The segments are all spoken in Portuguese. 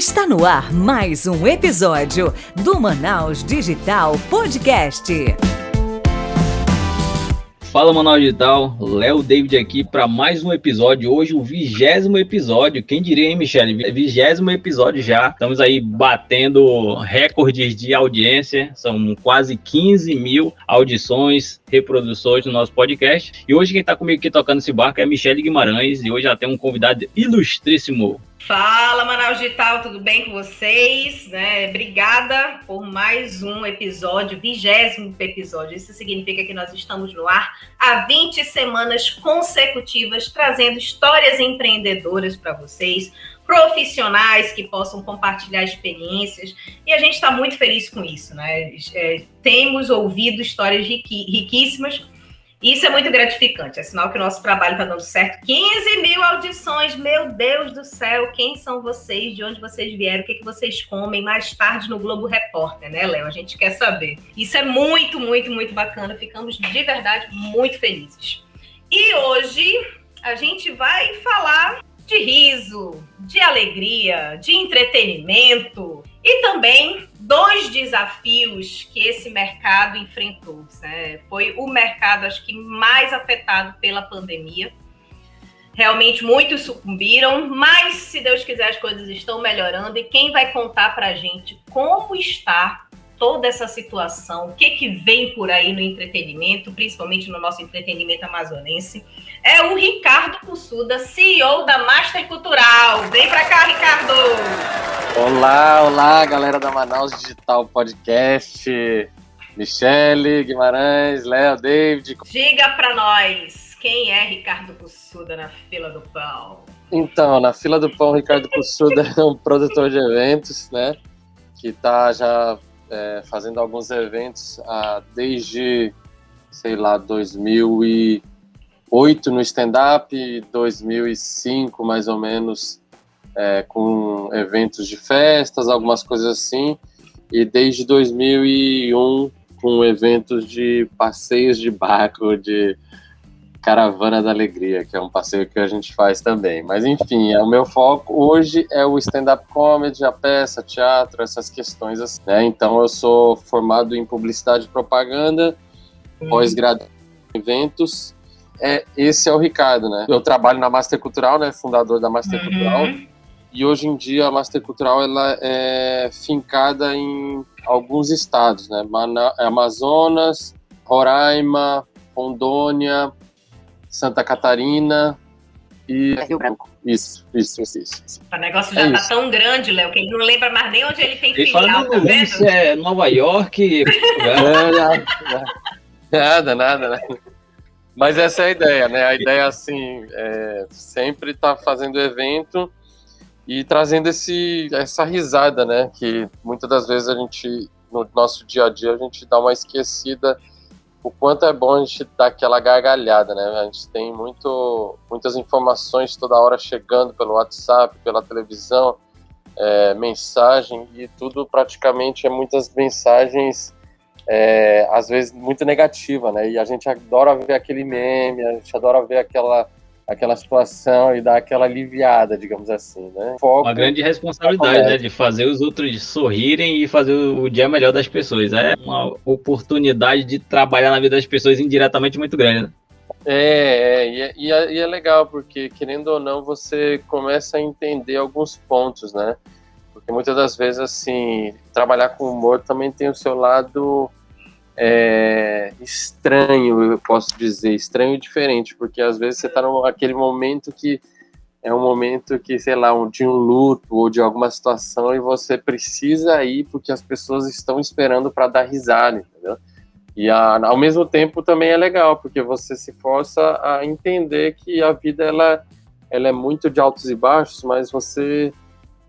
Está no ar mais um episódio do Manaus Digital Podcast. Fala Manaus Digital, Léo David aqui para mais um episódio. Hoje, o vigésimo episódio. Quem diria, hein, Michele? Vigésimo episódio já. Estamos aí batendo recordes de audiência. São quase 15 mil audições, reproduções do nosso podcast. E hoje, quem está comigo aqui tocando esse barco é Michele Guimarães. E hoje já tem um convidado ilustríssimo. Fala, Manaus Digital, tudo bem com vocês? Né? Obrigada por mais um episódio, vigésimo episódio. Isso significa que nós estamos no ar há 20 semanas consecutivas, trazendo histórias empreendedoras para vocês, profissionais que possam compartilhar experiências. E a gente está muito feliz com isso, né? É, temos ouvido histórias riquíssimas isso é muito gratificante, é sinal que o nosso trabalho está dando certo. 15 mil audições, meu Deus do céu, quem são vocês, de onde vocês vieram, o que, que vocês comem mais tarde no Globo Repórter, né, Léo? A gente quer saber. Isso é muito, muito, muito bacana, ficamos de verdade muito felizes. E hoje a gente vai falar de riso, de alegria, de entretenimento e também dois desafios que esse mercado enfrentou. Né? Foi o mercado, acho que, mais afetado pela pandemia. Realmente muitos sucumbiram, mas se Deus quiser, as coisas estão melhorando. E quem vai contar para a gente como está toda essa situação, o que, que vem por aí no entretenimento, principalmente no nosso entretenimento amazonense, é o Ricardo Cussuda, CEO da Master Cultural. Vem para cá, Ricardo! Olá, olá, galera da Manaus Digital Podcast. Michele, Guimarães, Léo, David. Diga para nós, quem é Ricardo Cussuda na fila do pão? Então, na fila do pão, Ricardo Cussuda é um produtor de eventos, né? Que está já é, fazendo alguns eventos ah, desde, sei lá, 2008 no stand-up, 2005 mais ou menos é, com eventos de festas, algumas coisas assim, e desde 2001 com eventos de passeios de barco, de Caravana da Alegria, que é um passeio que a gente faz também. Mas enfim, é o meu foco hoje é o stand-up comedy, a peça, teatro, essas questões assim, né? Então eu sou formado em publicidade e propaganda, uhum. pós-graduado em eventos. É, esse é o Ricardo, né? Eu trabalho na Master Cultural, né? Fundador da Master uhum. Cultural. E hoje em dia a Master Cultural ela é fincada em alguns estados, né? Amazonas, Roraima, Rondônia, Santa Catarina e. Rio Branco. Isso, isso, isso. isso. O negócio já é tá isso. tão grande, Léo, que ele não lembra mais nem onde ele tem ele filial, tá vendo? Isso é Nova York. nada, nada, nada. Mas essa é a ideia, né? A ideia, assim, é sempre estar tá fazendo evento e trazendo esse, essa risada, né? Que muitas das vezes a gente, no nosso dia a dia, a gente dá uma esquecida o quanto é bom a gente dar aquela gargalhada, né? A gente tem muito, muitas informações toda hora chegando pelo WhatsApp, pela televisão, é, mensagem e tudo praticamente é muitas mensagens é, às vezes muito negativa, né? E a gente adora ver aquele meme, a gente adora ver aquela aquela situação e dar aquela aliviada, digamos assim, né? Foco uma grande responsabilidade, né, de fazer os outros sorrirem e fazer o dia melhor das pessoas. É uma oportunidade de trabalhar na vida das pessoas indiretamente muito grande. Né? É, é, e é, e é, e é legal, porque querendo ou não, você começa a entender alguns pontos, né? Porque muitas das vezes, assim, trabalhar com humor também tem o seu lado é, estranho, eu posso dizer, estranho e diferente, porque às vezes você está naquele momento que é um momento que, sei lá, de um luto ou de alguma situação e você precisa ir porque as pessoas estão esperando para dar risada, entendeu? E a, ao mesmo tempo também é legal, porque você se força a entender que a vida ela, ela é muito de altos e baixos, mas você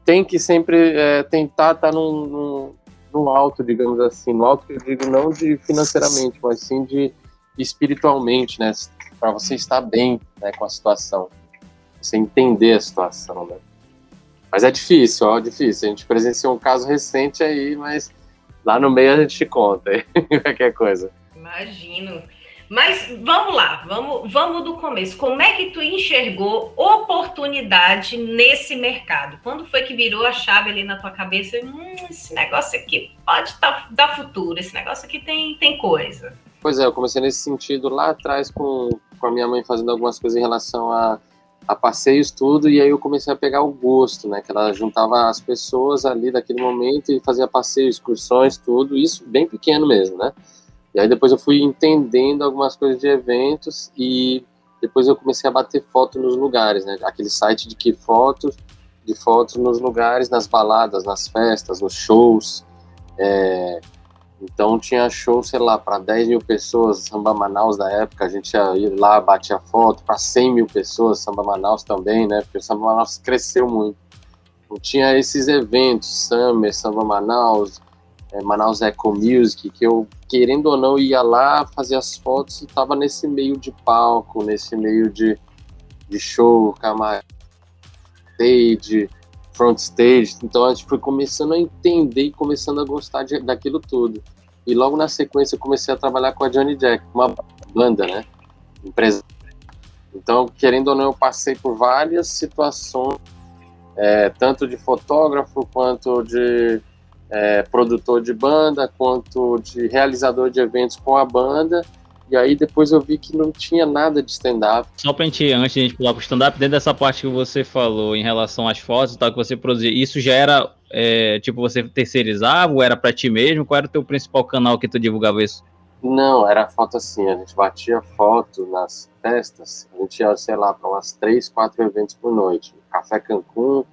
tem que sempre é, tentar estar tá num, num, no alto, digamos assim, no alto que eu digo não de financeiramente, mas sim de espiritualmente, né, para você estar bem, né, com a situação, você entender a situação, né. Mas é difícil, ó, difícil. A gente presenciou um caso recente aí, mas lá no meio a gente conta, qualquer coisa. Imagino. Mas vamos lá, vamos, vamos do começo. Como é que tu enxergou oportunidade nesse mercado? Quando foi que virou a chave ali na tua cabeça? Hum, esse negócio aqui pode tá, dar futuro, esse negócio aqui tem, tem coisa. Pois é, eu comecei nesse sentido lá atrás com, com a minha mãe fazendo algumas coisas em relação a, a passeios, tudo, e aí eu comecei a pegar o gosto, né? Que ela juntava as pessoas ali daquele momento e fazia passeios, excursões, tudo, isso bem pequeno mesmo, né? E aí depois eu fui entendendo algumas coisas de eventos e depois eu comecei a bater foto nos lugares, né? Aquele site de que fotos, de fotos nos lugares, nas baladas, nas festas, nos shows. É... Então tinha show, sei lá, para 10 mil pessoas, Samba Manaus da época, a gente ia ir lá, batia foto, para 100 mil pessoas, Samba Manaus também, né? Porque o Samba Manaus cresceu muito. Então, tinha esses eventos, Summer, Samba Manaus, é, Manaus Eco Music, que eu, querendo ou não, ia lá fazer as fotos e estava nesse meio de palco, nesse meio de, de show, camarim, stage, front stage. Então a gente foi começando a entender e começando a gostar de, daquilo tudo. E logo na sequência eu comecei a trabalhar com a Johnny Jack, uma banda, né? Empresa. Então, querendo ou não, eu passei por várias situações, é, tanto de fotógrafo quanto de é, produtor de banda, quanto de realizador de eventos com a banda. E aí depois eu vi que não tinha nada de stand-up. Só pra gente, antes de a gente pular pro stand-up, dentro dessa parte que você falou em relação às fotos e tal, que você produzia, isso já era, é, tipo, você terceirizava ou era pra ti mesmo? Qual era o teu principal canal que tu divulgava isso? Não, era foto assim, a gente batia foto nas festas, a gente ia, sei lá, para umas três, quatro eventos por noite. Café Cancún,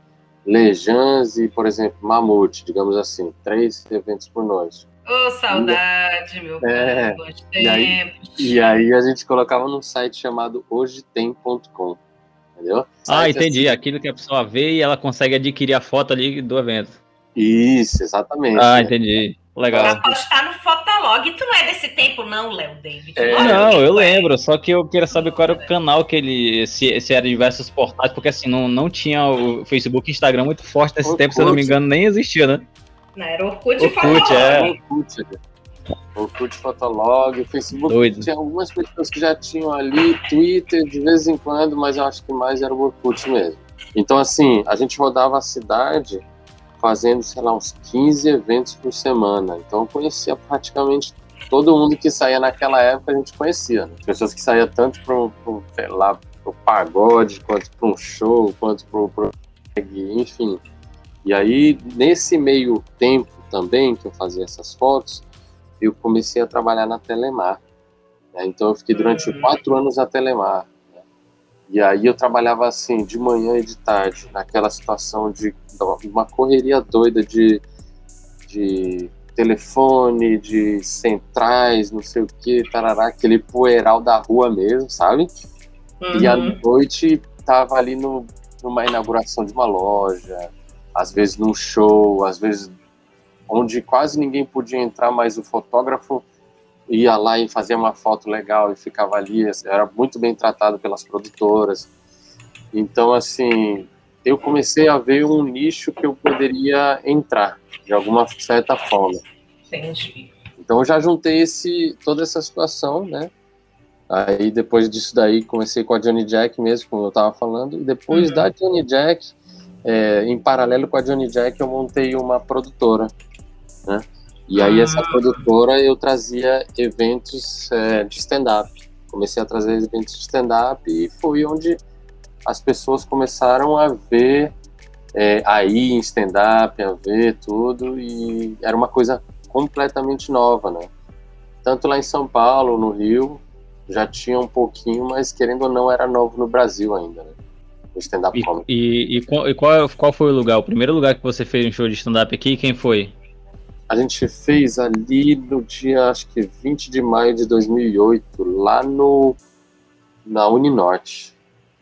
Lejans e, por exemplo, Mamute, digamos assim, três eventos por noite. Ô, oh, saudade, meu é, pai, e aí, e aí a gente colocava num site chamado hojetem.com, entendeu? ah, assim. entendi, assim. aquilo que a pessoa vê e ela consegue adquirir a foto ali do evento. Isso, exatamente. Ah, entendi. Legal. Pra postar no Fotolog. Tu não é desse tempo, não, Léo David? É, não, eu lembro. Só que eu queria saber qual era o canal que ele. Se, se era diversos portais, porque assim, não, não tinha o Facebook e Instagram muito forte nesse Orkut. tempo, se eu não me engano, nem existia, né? Não, era Orkut, Orkut Fotolog. É. Orkut, Orkut Fotolog, Facebook. Doido. Tinha algumas pessoas que já tinham ali, Twitter de vez em quando, mas eu acho que mais era o Orkut mesmo. Então, assim, a gente rodava a cidade fazendo, sei lá, uns 15 eventos por semana. Então eu conhecia praticamente todo mundo que saía naquela época, a gente conhecia. Né? Pessoas que saíam tanto para o lá, pro pagode, quanto para um show, quanto para enfim. E aí, nesse meio tempo também que eu fazia essas fotos, eu comecei a trabalhar na Telemar. Né? Então eu fiquei durante uhum. quatro anos na Telemar. E aí eu trabalhava assim, de manhã e de tarde, naquela situação de uma correria doida de, de telefone, de centrais, não sei o que, tarará, aquele poeiral da rua mesmo, sabe? Uhum. E à uhum. noite tava ali no, numa inauguração de uma loja, às vezes num show, às vezes onde quase ninguém podia entrar, mas o fotógrafo ia lá e fazia uma foto legal e ficava ali, era muito bem tratado pelas produtoras. Então, assim, eu comecei a ver um nicho que eu poderia entrar, de alguma certa forma. Entendi. Então, eu já juntei esse, toda essa situação, né? Aí, depois disso daí, comecei com a Johnny Jack mesmo, como eu estava falando, e depois uhum. da Johnny Jack, é, em paralelo com a Johnny Jack, eu montei uma produtora, né? E aí essa ah. produtora eu trazia eventos é, de stand-up. Comecei a trazer eventos de stand-up e foi onde as pessoas começaram a ver é, aí em stand-up, a ver tudo e era uma coisa completamente nova, né? Tanto lá em São Paulo, no Rio, já tinha um pouquinho, mas querendo ou não era novo no Brasil ainda, né? O stand-up e, e, e, qual, e qual, qual foi o lugar? O primeiro lugar que você fez um show de stand-up aqui, quem foi? A gente fez ali no dia, acho que 20 de maio de 2008, lá no na Uninorte.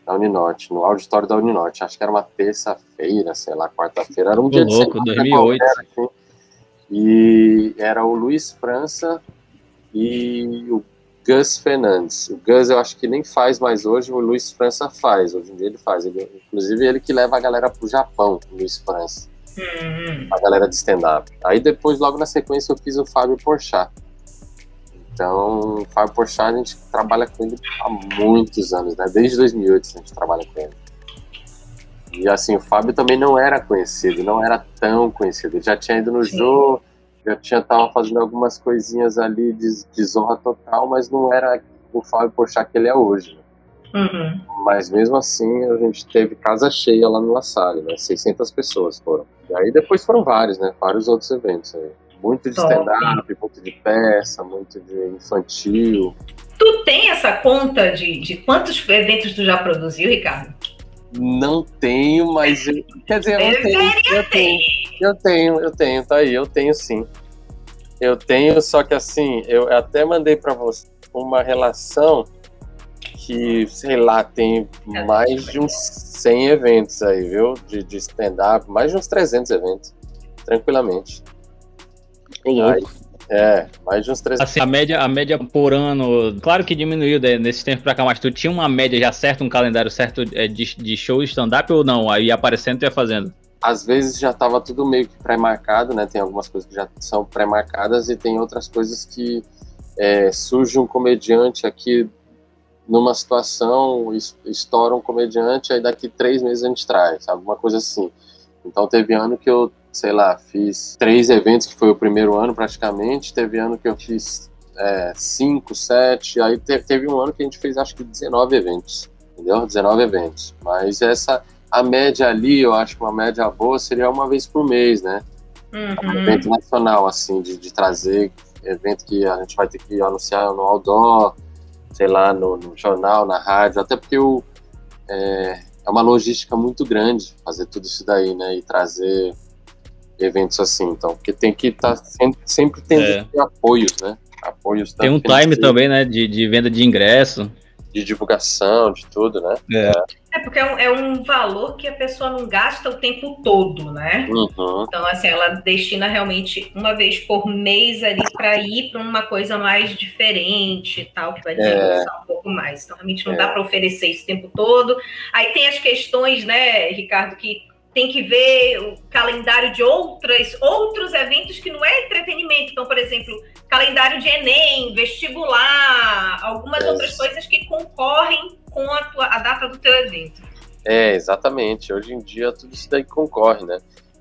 Na Uninorte, no auditório da Uninorte. Acho que era uma terça-feira, sei lá, quarta-feira. Era um dia louco, de 2008. assim. E era o Luiz França e o Gus Fernandes. O Gus eu acho que nem faz mais hoje, o Luiz França faz. Hoje em dia ele faz. Ele, inclusive ele que leva a galera pro Japão, o Luiz França. Uhum. A galera de stand-up. Aí depois, logo na sequência, eu fiz o Fábio Porchat. Então, o Fábio Porchat, a gente trabalha com ele há muitos anos, né? Desde 2008 a gente trabalha com ele. E assim, o Fábio também não era conhecido, não era tão conhecido. Ele já tinha ido no Sim. Jô, já tinha tava fazendo algumas coisinhas ali de, de zorra total, mas não era o Fábio Porchat que ele é hoje. Né? Uhum. Mas mesmo assim, a gente teve casa cheia lá no La Salle, né? 600 pessoas foram. E aí depois foram vários, né? Vários outros eventos aí. Muito de stand-up, muito de peça, muito de infantil. Tu tem essa conta de, de quantos eventos tu já produziu, Ricardo? Não tenho, mas. Eu, quer dizer, eu, tenho. Eu tenho, eu tenho, eu tenho, tá aí, eu tenho sim. Eu tenho, só que assim, eu até mandei para você uma relação que, sei lá, tem mais de uns 100 eventos aí, viu? De, de stand-up, mais de uns 300 eventos, tranquilamente. Aí, é, mais de uns 300. Assim, a média, a média por ano, claro que diminuiu né, nesse tempo pra cá, mas tu tinha uma média já certa, um calendário certo é, de, de show stand-up ou não? Aí aparecendo e ia fazendo? Às vezes já tava tudo meio que pré-marcado, né? Tem algumas coisas que já são pré-marcadas e tem outras coisas que é, surge um comediante aqui numa situação, estoura um comediante, aí daqui três meses a gente traz, alguma coisa assim. Então teve ano que eu sei lá, fiz três eventos, que foi o primeiro ano praticamente. Teve ano que eu fiz é, cinco, sete. Aí te, teve um ano que a gente fez acho que 19 eventos, entendeu? 19 eventos. Mas essa, a média ali, eu acho que uma média boa seria uma vez por mês, né? Uhum. Um evento nacional, assim, de, de trazer evento que a gente vai ter que anunciar no outdoor, sei lá, no, no jornal, na rádio, até porque o, é, é uma logística muito grande fazer tudo isso daí, né? E trazer eventos assim, então, porque tem que estar tá sempre, sempre tendo é. apoios, né? Apoios Tem um time também, né, de, de venda de ingresso. De divulgação, de tudo, né? É, é porque é um, é um valor que a pessoa não gasta o tempo todo, né? Uhum. Então, assim, ela destina realmente uma vez por mês ali para ir para uma coisa mais diferente e tal, que vai é. desenvolver um pouco mais. Então, realmente não é. dá para oferecer isso o tempo todo. Aí tem as questões, né, Ricardo, que tem que ver o calendário de outras, outros eventos que não é entretenimento. Então, por exemplo, calendário de Enem, vestibular, algumas é. outras coisas que concorrem com a, tua, a data do teu evento. É, exatamente. Hoje em dia tudo isso daí concorre, né?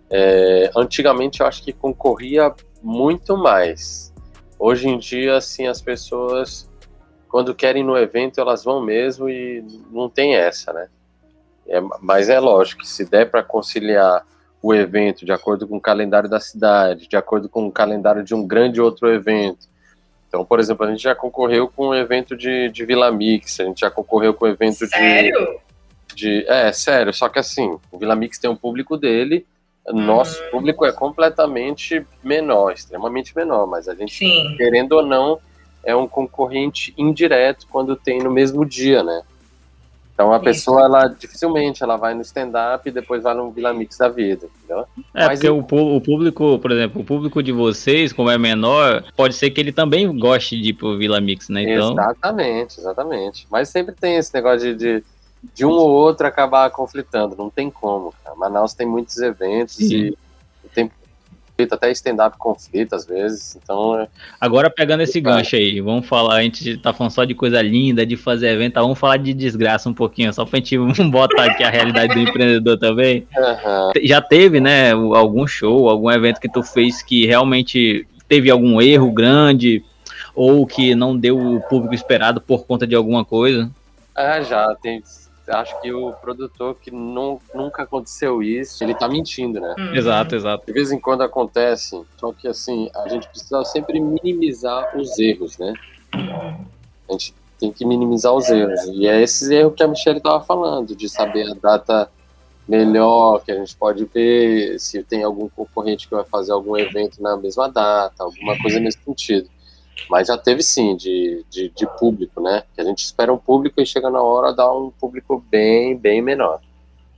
É, antigamente eu acho que concorria muito mais. Hoje em dia, assim, as pessoas, quando querem no evento, elas vão mesmo e não tem essa, né? É, mas é lógico que se der para conciliar o evento de acordo com o calendário da cidade, de acordo com o calendário de um grande outro evento. Então, por exemplo, a gente já concorreu com o evento de, de Vila Mix, a gente já concorreu com o evento sério? de. de é, sério, só que assim, o Vila Mix tem um público dele, nosso hum. público é completamente menor, extremamente menor, mas a gente, Sim. querendo ou não, é um concorrente indireto quando tem no mesmo dia, né? Então a Isso. pessoa, ela dificilmente ela vai no stand-up e depois vai no Vila Mix da vida, entendeu? É, Mas porque o, o, público, por exemplo, o público de vocês, como é menor, pode ser que ele também goste de ir pro Vila Mix, né? Então... Exatamente, exatamente. Mas sempre tem esse negócio de, de, de um ou outro acabar conflitando, não tem como. Cara. Manaus tem muitos eventos Sim. e até stand-up conflito às vezes, então... É... Agora pegando esse gancho aí, vamos falar, a gente tá falando só de coisa linda, de fazer evento, vamos falar de desgraça um pouquinho, só pra gente botar aqui a realidade do empreendedor também. Uhum. Já teve, né, algum show, algum evento que tu fez que realmente teve algum erro grande, ou que não deu o público esperado por conta de alguma coisa? Ah, já, tem acho que o produtor que não, nunca aconteceu isso, ele tá mentindo, né? Uhum. Exato, exato. De vez em quando acontece, só que assim, a gente precisa sempre minimizar os erros, né? A gente tem que minimizar os erros. E é esse erro que a Michelle tava falando, de saber a data melhor, que a gente pode ver se tem algum concorrente que vai fazer algum evento na mesma data, alguma coisa nesse sentido. Mas já teve sim, de, de, de, público, né? Que a gente espera um público e chega na hora dá um público bem, bem menor.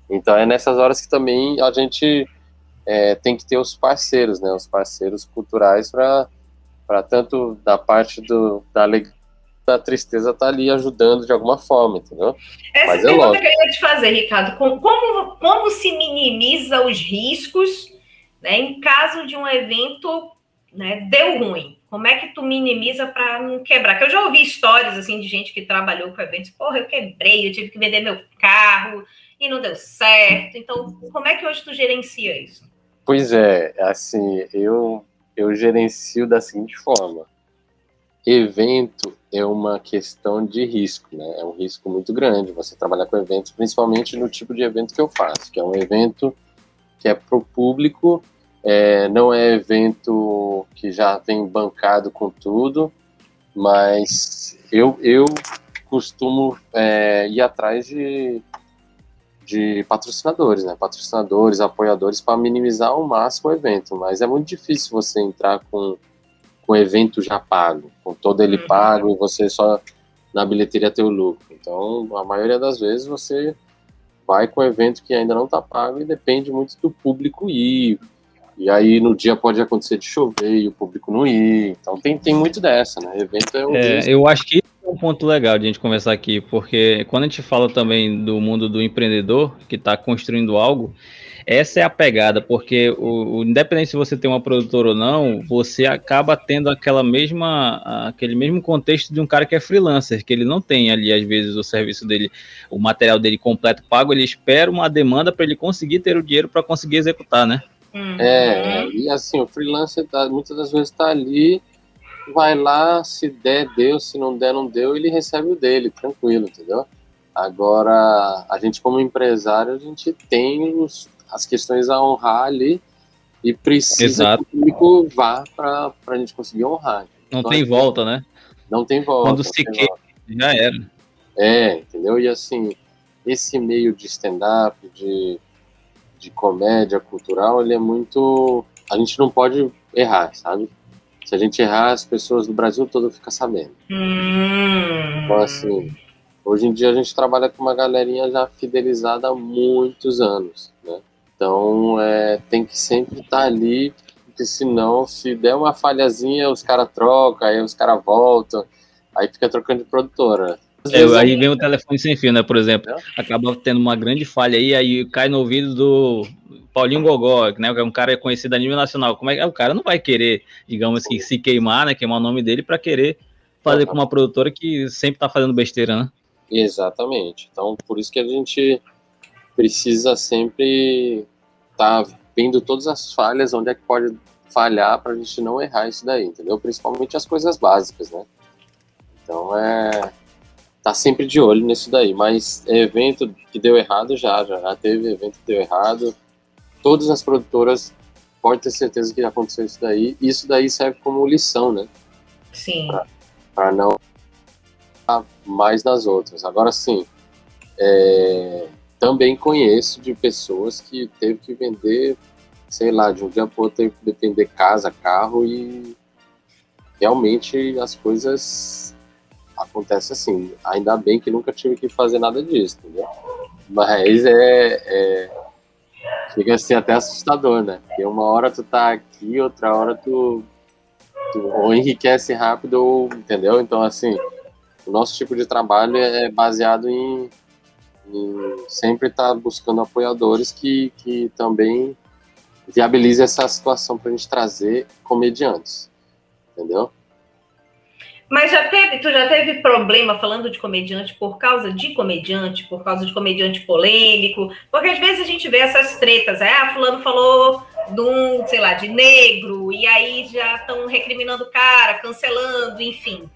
Então é nessas horas que também a gente é, tem que ter os parceiros, né? Os parceiros culturais para tanto da parte do, da alegria da tristeza tá ali ajudando de alguma forma, entendeu? Essa Mas é pergunta lógico. que eu ia te fazer, Ricardo, como, como, como se minimiza os riscos né, em caso de um evento né, deu ruim. Como é que tu minimiza para não quebrar? Que eu já ouvi histórias assim de gente que trabalhou com eventos, porra, eu quebrei, eu tive que vender meu carro e não deu certo. Então, como é que hoje tu gerencia isso? Pois é, assim, eu eu gerencio da seguinte forma: evento é uma questão de risco, né? É um risco muito grande você trabalhar com eventos, principalmente no tipo de evento que eu faço, que é um evento que é para o público, é, não é evento que já vem bancado com tudo, mas eu, eu costumo é, ir atrás de, de patrocinadores, né? Patrocinadores, apoiadores, para minimizar ao máximo o evento, mas é muito difícil você entrar com com o evento já pago, com todo ele uhum. pago e você só na bilheteria ter o lucro. Então, a maioria das vezes você vai com o evento que ainda não está pago e depende muito do público ir. E aí no dia pode acontecer de chover e o público não ir. Então tem, tem muito dessa, né? Evento é um é, Eu acho que é um ponto legal de a gente conversar aqui, porque quando a gente fala também do mundo do empreendedor que está construindo algo, essa é a pegada, porque o, o, independente se você tem uma produtora ou não, você acaba tendo aquela mesma, aquele mesmo contexto de um cara que é freelancer, que ele não tem ali, às vezes, o serviço dele, o material dele completo pago, ele espera uma demanda para ele conseguir ter o dinheiro para conseguir executar, né? Uhum. É, e assim, o freelancer tá, muitas das vezes está ali, vai lá, se der, deu, se não der, não deu, ele recebe o dele, tranquilo, entendeu? Agora, a gente como empresário, a gente tem os, as questões a honrar ali e precisa Exato. que o público vá para a gente conseguir honrar. Não então, tem volta, né? Não tem volta. Quando se quer, já era. É, entendeu? E assim, esse meio de stand-up, de, de comédia cultural, ele é muito. A gente não pode errar, sabe? Se a gente errar, as pessoas do Brasil todo ficam sabendo. Hum. Então, assim, hoje em dia a gente trabalha com uma galerinha já fidelizada há muitos anos, né? Então, é, tem que sempre estar tá ali, porque senão, se der uma falhazinha, os caras trocam, aí os caras voltam, aí fica trocando de produtora. É, aí vem o telefone sem fio, né? Por exemplo, acaba tendo uma grande falha aí, aí cai no ouvido do Paulinho Gogó, né? Que é um cara conhecido a nível nacional. Como é que o cara não vai querer, digamos que se queimar, né? Queimar o nome dele para querer fazer com uma produtora que sempre tá fazendo besteira, né? Exatamente. Então, por isso que a gente precisa sempre estar tá vendo todas as falhas, onde é que pode falhar para a gente não errar isso daí, entendeu? Principalmente as coisas básicas, né? Então é tá sempre de olho nisso daí, mas evento que deu errado já, já teve evento que deu errado. Todas as produtoras pode ter certeza que aconteceu isso daí. Isso daí serve como lição, né? Sim. Para não mais nas outras. Agora sim, é, também conheço de pessoas que teve que vender, sei lá, de um dia para outro teve que vender casa, carro e realmente as coisas acontecem assim. Ainda bem que nunca tive que fazer nada disso, entendeu? Mas é, é fica assim até assustador, né? Porque uma hora tu tá aqui, outra hora tu, tu ou enriquece rápido, ou, entendeu? Então assim, o nosso tipo de trabalho é baseado em e sempre estar tá buscando apoiadores que, que também viabilize essa situação para a gente trazer comediantes, entendeu? Mas já teve, tu já teve problema falando de comediante por causa de comediante, por causa de comediante polêmico? Porque às vezes a gente vê essas tretas, é, ah, fulano falou de um, sei lá, de negro, e aí já estão recriminando o cara, cancelando, enfim.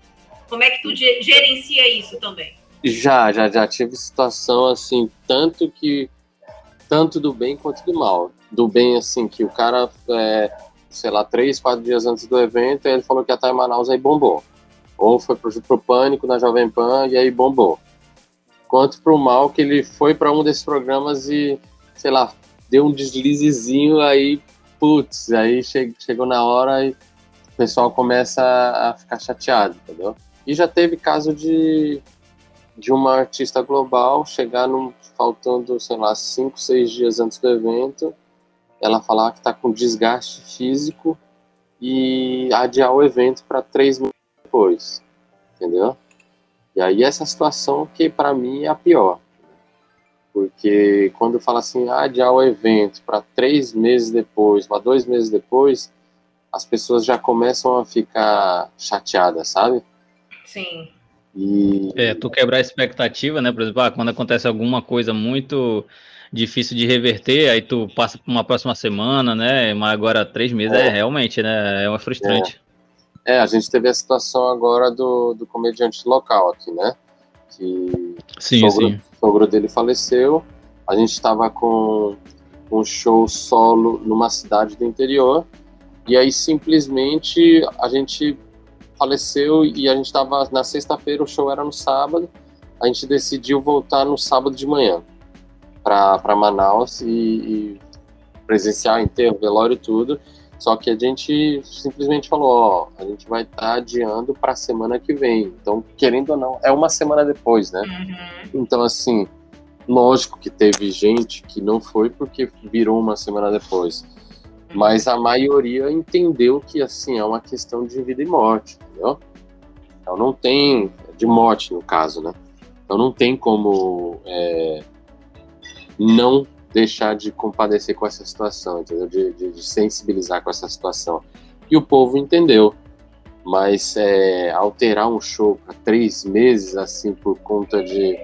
Como é que tu gerencia isso também? Já, já, já tive situação assim, tanto que tanto do bem quanto do mal. Do bem, assim, que o cara, é, sei lá, três, quatro dias antes do evento, ele falou que ia estar em Manaus, aí bombou. Ou foi pro, pro Pânico na Jovem Pan e aí bombou. Quanto pro mal, que ele foi para um desses programas e, sei lá, deu um deslizezinho, aí, putz, aí che chegou na hora e o pessoal começa a ficar chateado, entendeu? E já teve caso de de uma artista global chegar num, faltando, sei lá, cinco, seis dias antes do evento, ela falar que está com desgaste físico e adiar o evento para três depois, entendeu? E aí essa situação que para mim é a pior, porque quando fala assim, ah, adiar o evento para três meses depois, para dois meses depois, as pessoas já começam a ficar chateadas, sabe? Sim. E... É, tu quebrar a expectativa, né? Por exemplo, ah, quando acontece alguma coisa muito difícil de reverter, aí tu passa para uma próxima semana, né? Mas agora três meses é, é realmente, né? É uma frustrante. É. é. a gente teve a situação agora do, do comediante local aqui, né? Que sim, o sogro, sim. sogro dele faleceu. A gente estava com um show solo numa cidade do interior. E aí simplesmente a gente faleceu e a gente estava na sexta-feira, o show era no sábado. A gente decidiu voltar no sábado de manhã para Manaus e, e presenciar enterro, velório e tudo. Só que a gente simplesmente falou, ó, a gente vai estar tá adiando para a semana que vem. Então, querendo ou não, é uma semana depois, né? Uhum. Então, assim, lógico que teve gente que não foi porque virou uma semana depois. Mas a maioria entendeu que, assim, é uma questão de vida e morte, entendeu? Então não tem, de morte no caso, né? Então não tem como é, não deixar de compadecer com essa situação, entendeu? De, de, de sensibilizar com essa situação. E o povo entendeu. Mas é, alterar um show para três meses, assim, por conta de,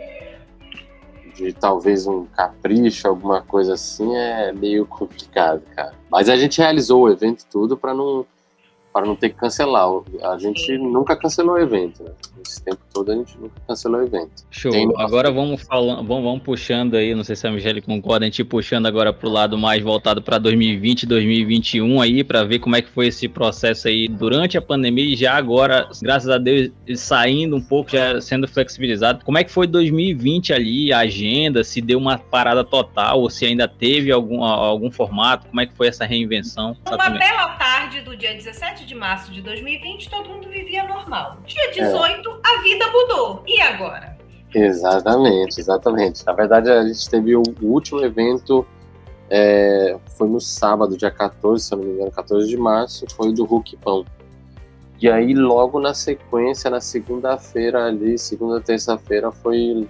de talvez um capricho, alguma coisa assim, é meio complicado, cara. Mas a gente realizou o evento tudo para não para não ter que cancelar. A gente nunca cancelou o evento, né? Esse tempo todo a gente nunca cancelou o evento. Show. Tem agora vamos falando, vamos, vamos puxando aí, não sei se a Michelle concorda, a gente puxando agora pro lado mais voltado para 2020, 2021 aí, para ver como é que foi esse processo aí durante a pandemia e já agora, graças a Deus, saindo um pouco, já sendo flexibilizado. Como é que foi 2020 ali, a agenda, se deu uma parada total ou se ainda teve algum, algum formato, como é que foi essa reinvenção? Uma bela tarde do dia 17 de março de 2020, todo mundo vivia normal. Dia 18, é. a vida mudou. E agora? Exatamente, exatamente. Na verdade, a gente teve o, último evento, é, foi no sábado, dia 14, se eu não me engano, 14 de março, foi do Hulk Pão. E aí, logo na sequência, na segunda-feira ali, segunda, terça-feira, foi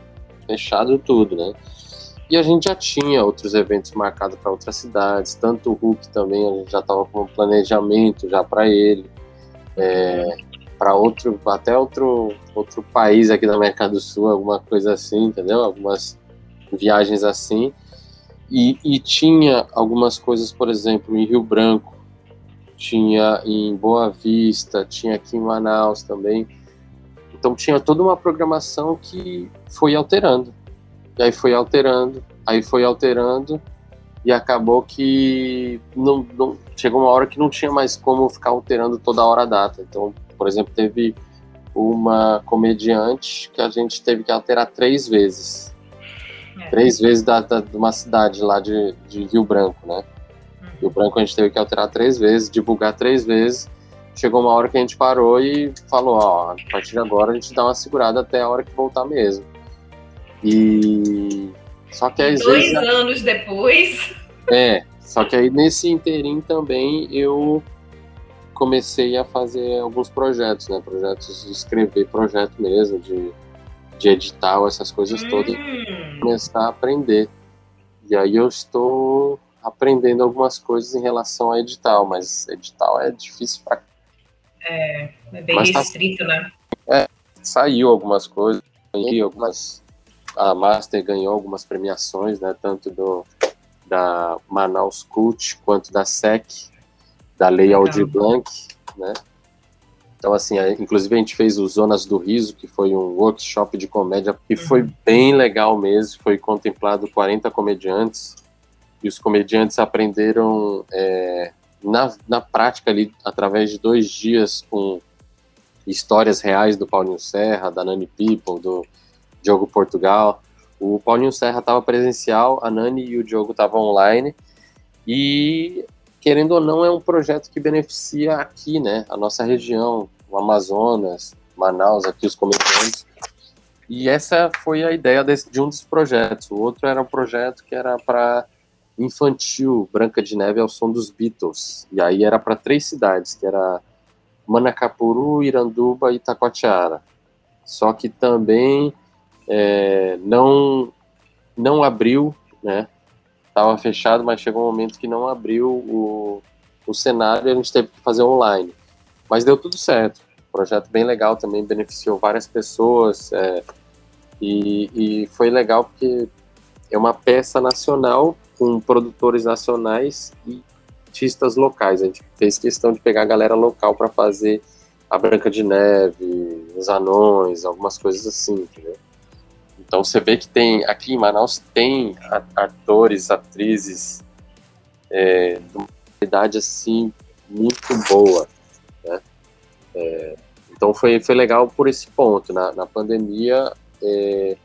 fechado tudo, né? E a gente já tinha outros eventos marcados para outras cidades, tanto o Hulk também, a gente já estava com um planejamento já para ele, é, para outro, até outro, outro país aqui da América do Sul, alguma coisa assim, entendeu? Algumas viagens assim. E, e tinha algumas coisas, por exemplo, em Rio Branco, tinha em Boa Vista, tinha aqui em Manaus também. Então tinha toda uma programação que foi alterando e aí foi alterando, aí foi alterando, e acabou que não, não, chegou uma hora que não tinha mais como ficar alterando toda hora a data. Então, por exemplo, teve uma comediante que a gente teve que alterar três vezes. É. Três vezes da, da, de uma cidade lá de, de Rio Branco, né? Uhum. Rio Branco a gente teve que alterar três vezes, divulgar três vezes. Chegou uma hora que a gente parou e falou, ó, a partir de agora a gente dá uma segurada até a hora que voltar mesmo. E só que às dois vezes, anos depois. É, só que aí nesse interim também eu comecei a fazer alguns projetos, né? Projetos de escrever projeto mesmo, de, de edital, essas coisas hum. todas, começar a aprender. E aí eu estou aprendendo algumas coisas em relação a edital, mas edital é difícil para É, é bem mas tá restrito, tá... né? É, saiu algumas coisas, algumas a Master ganhou algumas premiações, né, tanto do, da Manaus Cult quanto da SEC, da Lei Aldir Blanc, né? Então, assim, inclusive a gente fez o Zonas do Riso, que foi um workshop de comédia que uhum. foi bem legal mesmo, foi contemplado 40 comediantes, e os comediantes aprenderam é, na, na prática ali, através de dois dias, com histórias reais do Paulinho Serra, da Nani People, do Diogo Portugal. O Paulinho Serra estava presencial, a Nani e o Diogo estavam online. E, querendo ou não, é um projeto que beneficia aqui, né? A nossa região, o Amazonas, Manaus, aqui os comediantes. E essa foi a ideia desse, de um dos projetos. O outro era um projeto que era para infantil, Branca de Neve ao som dos Beatles. E aí era para três cidades, que era Manacapuru, Iranduba e Itacoatiara. Só que também é, não não abriu, né? Estava fechado, mas chegou um momento que não abriu o, o cenário a gente teve que fazer online. Mas deu tudo certo. Projeto bem legal também, beneficiou várias pessoas. É, e, e foi legal porque é uma peça nacional com produtores nacionais e artistas locais. A gente fez questão de pegar a galera local para fazer a Branca de Neve, os Anões, algumas coisas assim, entendeu? Então você vê que tem aqui em Manaus tem atores, atrizes é, de uma qualidade assim muito boa, né? É, então foi, foi legal por esse ponto. Na, na pandemia é,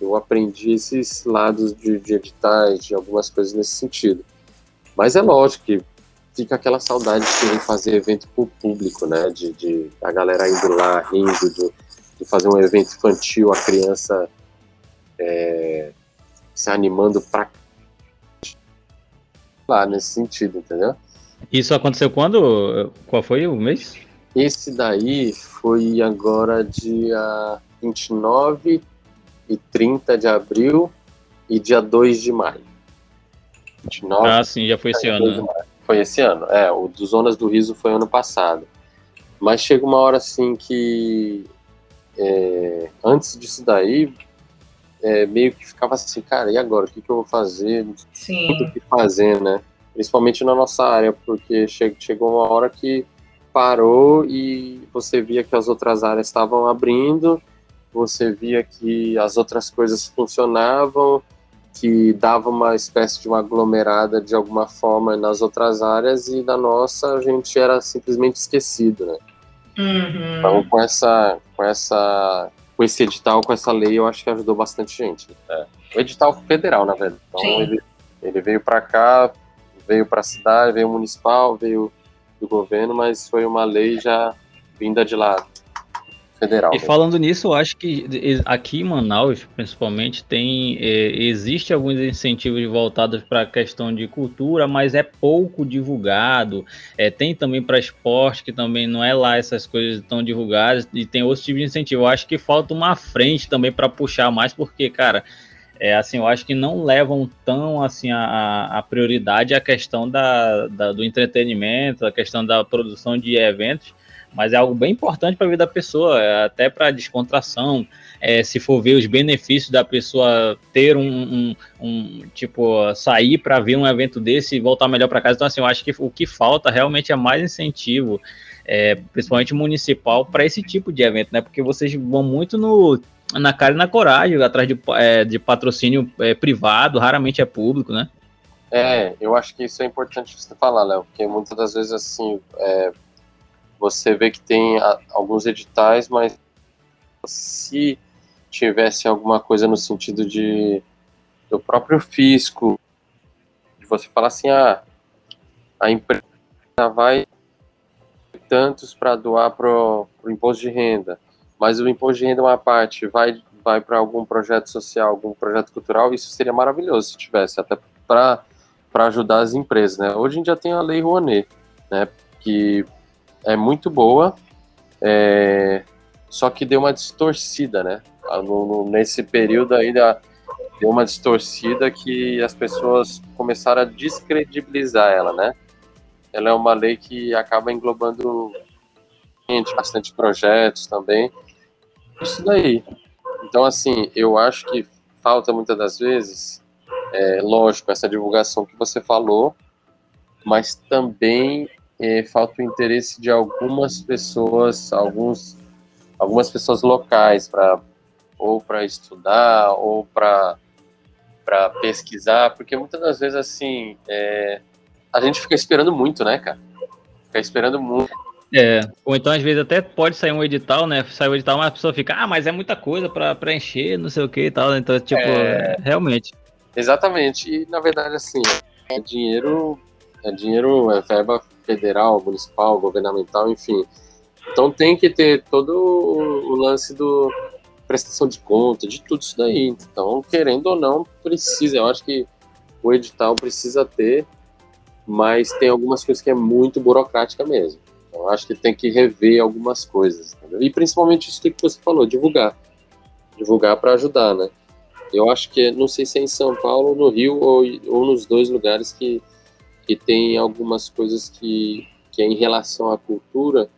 eu aprendi esses lados de, de editais, de algumas coisas nesse sentido. Mas é lógico que fica aquela saudade de fazer evento para o público, né? De, de, a galera indo lá, rindo, de, de fazer um evento infantil, a criança é, se animando para lá nesse sentido, entendeu? Isso aconteceu quando? Qual foi o mês? Esse daí foi agora dia 29 e 30 de abril e dia 2 de maio. 29, ah, sim, já foi esse ano. Né? Foi esse ano, é. O dos Zonas do Riso foi ano passado. Mas chega uma hora assim que. É, antes disso daí, é, meio que ficava assim, cara, e agora? O que, que eu vou fazer? Sim. Muito o que fazer, né? Principalmente na nossa área, porque che chegou uma hora que parou e você via que as outras áreas estavam abrindo, você via que as outras coisas funcionavam, que dava uma espécie de uma aglomerada de alguma forma nas outras áreas e na nossa a gente era simplesmente esquecido, né? Uhum. Então com essa, com essa com esse edital, com essa lei, eu acho que ajudou bastante gente. É. O edital federal, na verdade. Então, ele, ele, veio para cá, veio para a cidade, veio municipal, veio do governo, mas foi uma lei já vinda de lá, federal. E mesmo. falando nisso, eu acho que aqui em Manaus, principalmente, tem é, existe alguns incentivos voltados para a questão de cultura, mas é pouco divulgado. É, tem também para esporte, que também não é lá essas coisas tão divulgadas, e tem outros tipos de incentivo. Eu acho que falta uma frente também para puxar mais, porque, cara, é, assim, eu acho que não levam tão assim a, a prioridade a questão da, da, do entretenimento, a questão da produção de eventos, mas é algo bem importante para a vida da pessoa, é até para descontração. É, se for ver os benefícios da pessoa ter um, um, um tipo, sair para ver um evento desse e voltar melhor para casa. Então, assim, eu acho que o que falta realmente é mais incentivo, é, principalmente municipal, para esse tipo de evento, né? Porque vocês vão muito no na cara e na coragem, atrás de, é, de patrocínio é, privado, raramente é público, né? É, eu acho que isso é importante você falar, Léo, porque muitas das vezes, assim, é, você vê que tem a, alguns editais, mas se tivesse alguma coisa no sentido de do próprio fisco, de você falar assim, ah, a empresa vai tantos para doar para o imposto de renda, mas o imposto de renda é uma parte, vai, vai para algum projeto social, algum projeto cultural, isso seria maravilhoso se tivesse, até para ajudar as empresas, né? Hoje a gente já tem a Lei Rouanet, né, que é muito boa, é, só que deu uma distorcida, né? Ah, nesse período ainda deu uma distorcida que as pessoas começaram a descredibilizar ela, né? Ela é uma lei que acaba englobando bastante projetos também. Isso daí. Então, assim, eu acho que falta muitas das vezes, é, lógico, essa divulgação que você falou, mas também é, falta o interesse de algumas pessoas, alguns, algumas pessoas locais para ou para estudar ou para para pesquisar, porque muitas das vezes assim é, a gente fica esperando muito, né, cara? Fica esperando muito. É, ou então às vezes até pode sair um edital, né? Sai um edital, mas a pessoa fica, ah, mas é muita coisa para preencher, não sei o que e tal. Então, tipo, é... realmente. Exatamente. E na verdade, assim, é dinheiro, é dinheiro, é verba federal, municipal, governamental, enfim. Então tem que ter todo o lance do prestação de conta, de tudo isso daí. Então, querendo ou não, precisa. Eu acho que o edital precisa ter, mas tem algumas coisas que é muito burocrática mesmo. Então, acho que tem que rever algumas coisas. Entendeu? E principalmente isso que você falou, divulgar. Divulgar para ajudar, né? Eu acho que, não sei se é em São Paulo, no Rio ou, ou nos dois lugares que que tem algumas coisas que, que é em relação à cultura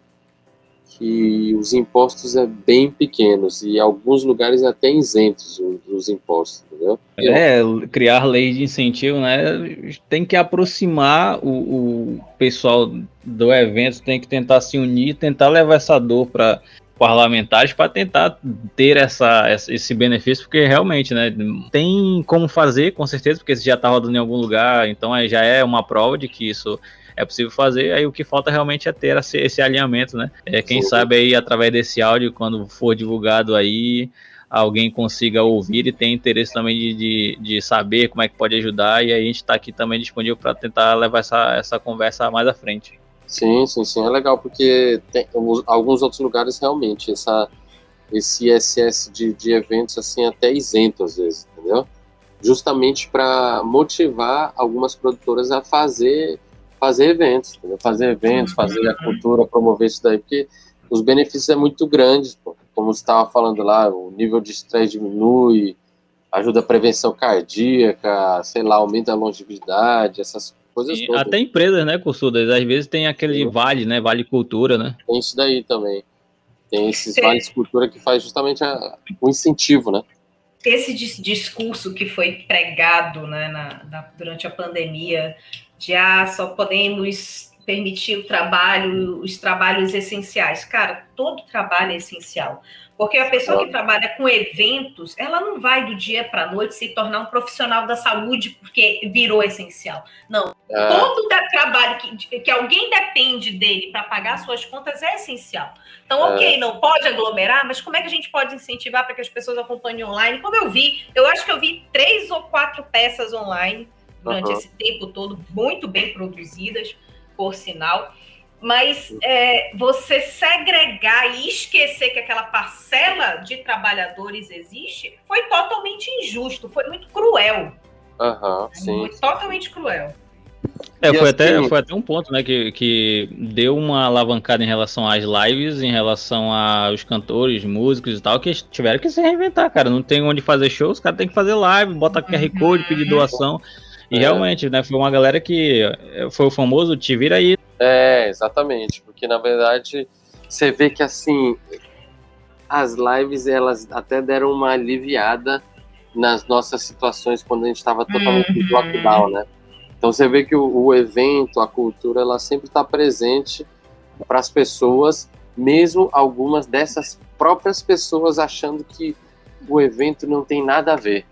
que os impostos é bem pequenos e alguns lugares até isentos os, impostos, entendeu? É, criar leis de incentivo, né? Tem que aproximar o, o pessoal do evento, tem que tentar se unir, tentar levar essa dor para parlamentares para tentar ter essa, esse benefício, porque realmente, né, tem como fazer, com certeza, porque se já está rodando em algum lugar, então aí já é uma prova de que isso é possível fazer, aí o que falta realmente é ter esse, esse alinhamento, né? É, quem Sim. sabe aí, através desse áudio, quando for divulgado aí, alguém consiga ouvir e tem interesse também de, de, de, saber como é que pode ajudar, e aí a gente está aqui também disponível para tentar levar essa, essa conversa mais à frente. Sim, sim, sim, é legal, porque tem alguns outros lugares realmente, essa, esse ISS de, de eventos assim até isento às vezes, entendeu? Justamente para motivar algumas produtoras a fazer fazer eventos, entendeu? fazer eventos, fazer a cultura, promover isso daí, porque os benefícios é muito grandes, pô. como você estava falando lá, o nível de estresse diminui, ajuda a prevenção cardíaca, sei lá, aumenta a longevidade, essas coisas e todas. Até empresas, né, Cursudas, às vezes tem aquele Sim. vale, né, vale cultura, né? Tem isso daí também. Tem esses Sim. vales cultura que faz justamente a, o incentivo, né? Esse discurso que foi pregado né, na, na, durante a pandemia de ah, só podemos permitir o trabalho, os trabalhos essenciais. Cara, todo trabalho é essencial. Porque a pessoa que trabalha com eventos, ela não vai do dia para a noite se tornar um profissional da saúde porque virou essencial. Não. É. Todo trabalho que, que alguém depende dele para pagar suas contas é essencial. Então, é. ok, não pode aglomerar, mas como é que a gente pode incentivar para que as pessoas acompanhem online? Como eu vi, eu acho que eu vi três ou quatro peças online durante uhum. esse tempo todo, muito bem produzidas, por sinal. Mas é, você segregar e esquecer que aquela parcela de trabalhadores existe foi totalmente injusto, foi muito cruel. Uhum, sim. Foi totalmente cruel. É, foi até, assim- foi até um ponto, né, que, que deu uma alavancada em relação às lives, em relação aos cantores, músicos e tal, que tiveram que se reinventar, cara. Não tem onde fazer shows, os caras tem que fazer live, bota QR Code, pedir uhum. doação. E é. realmente, né, foi uma galera que eh, foi o famoso te vira aí. É, exatamente, porque na verdade você vê que assim as lives elas até deram uma aliviada nas nossas situações quando a gente estava totalmente uhum. lockdown, né? Então você vê que o, o evento, a cultura, ela sempre está presente para as pessoas, mesmo algumas dessas próprias pessoas achando que o evento não tem nada a ver.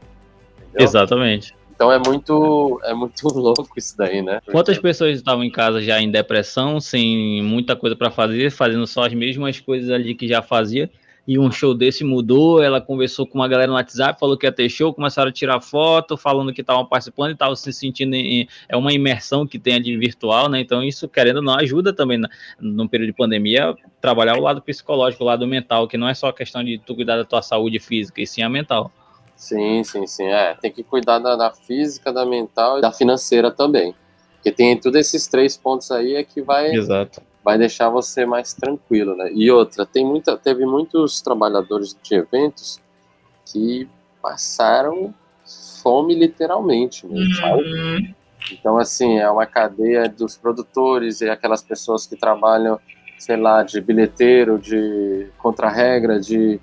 Entendeu? Exatamente. Então é muito, é muito louco isso daí, né? Quantas pessoas estavam em casa já em depressão, sem muita coisa para fazer, fazendo só as mesmas coisas ali que já fazia, e um show desse mudou, ela conversou com uma galera no WhatsApp, falou que ia ter show, começaram a tirar foto, falando que estavam participando e estavam se sentindo em, é uma imersão que tem ali virtual, né? Então isso, querendo ou não, ajuda também no período de pandemia trabalhar o lado psicológico, o lado mental, que não é só questão de tu cuidar da tua saúde física, e sim a mental. Sim, sim, sim. É, tem que cuidar da, da, física, da mental e da financeira também. Porque tem todos esses três pontos aí é que vai, Exato. vai deixar você mais tranquilo, né? E outra, tem muita, teve muitos trabalhadores de eventos que passaram fome literalmente, né, uhum. Então, assim, é uma cadeia dos produtores e aquelas pessoas que trabalham, sei lá, de bilheteiro, de contra-regra, de,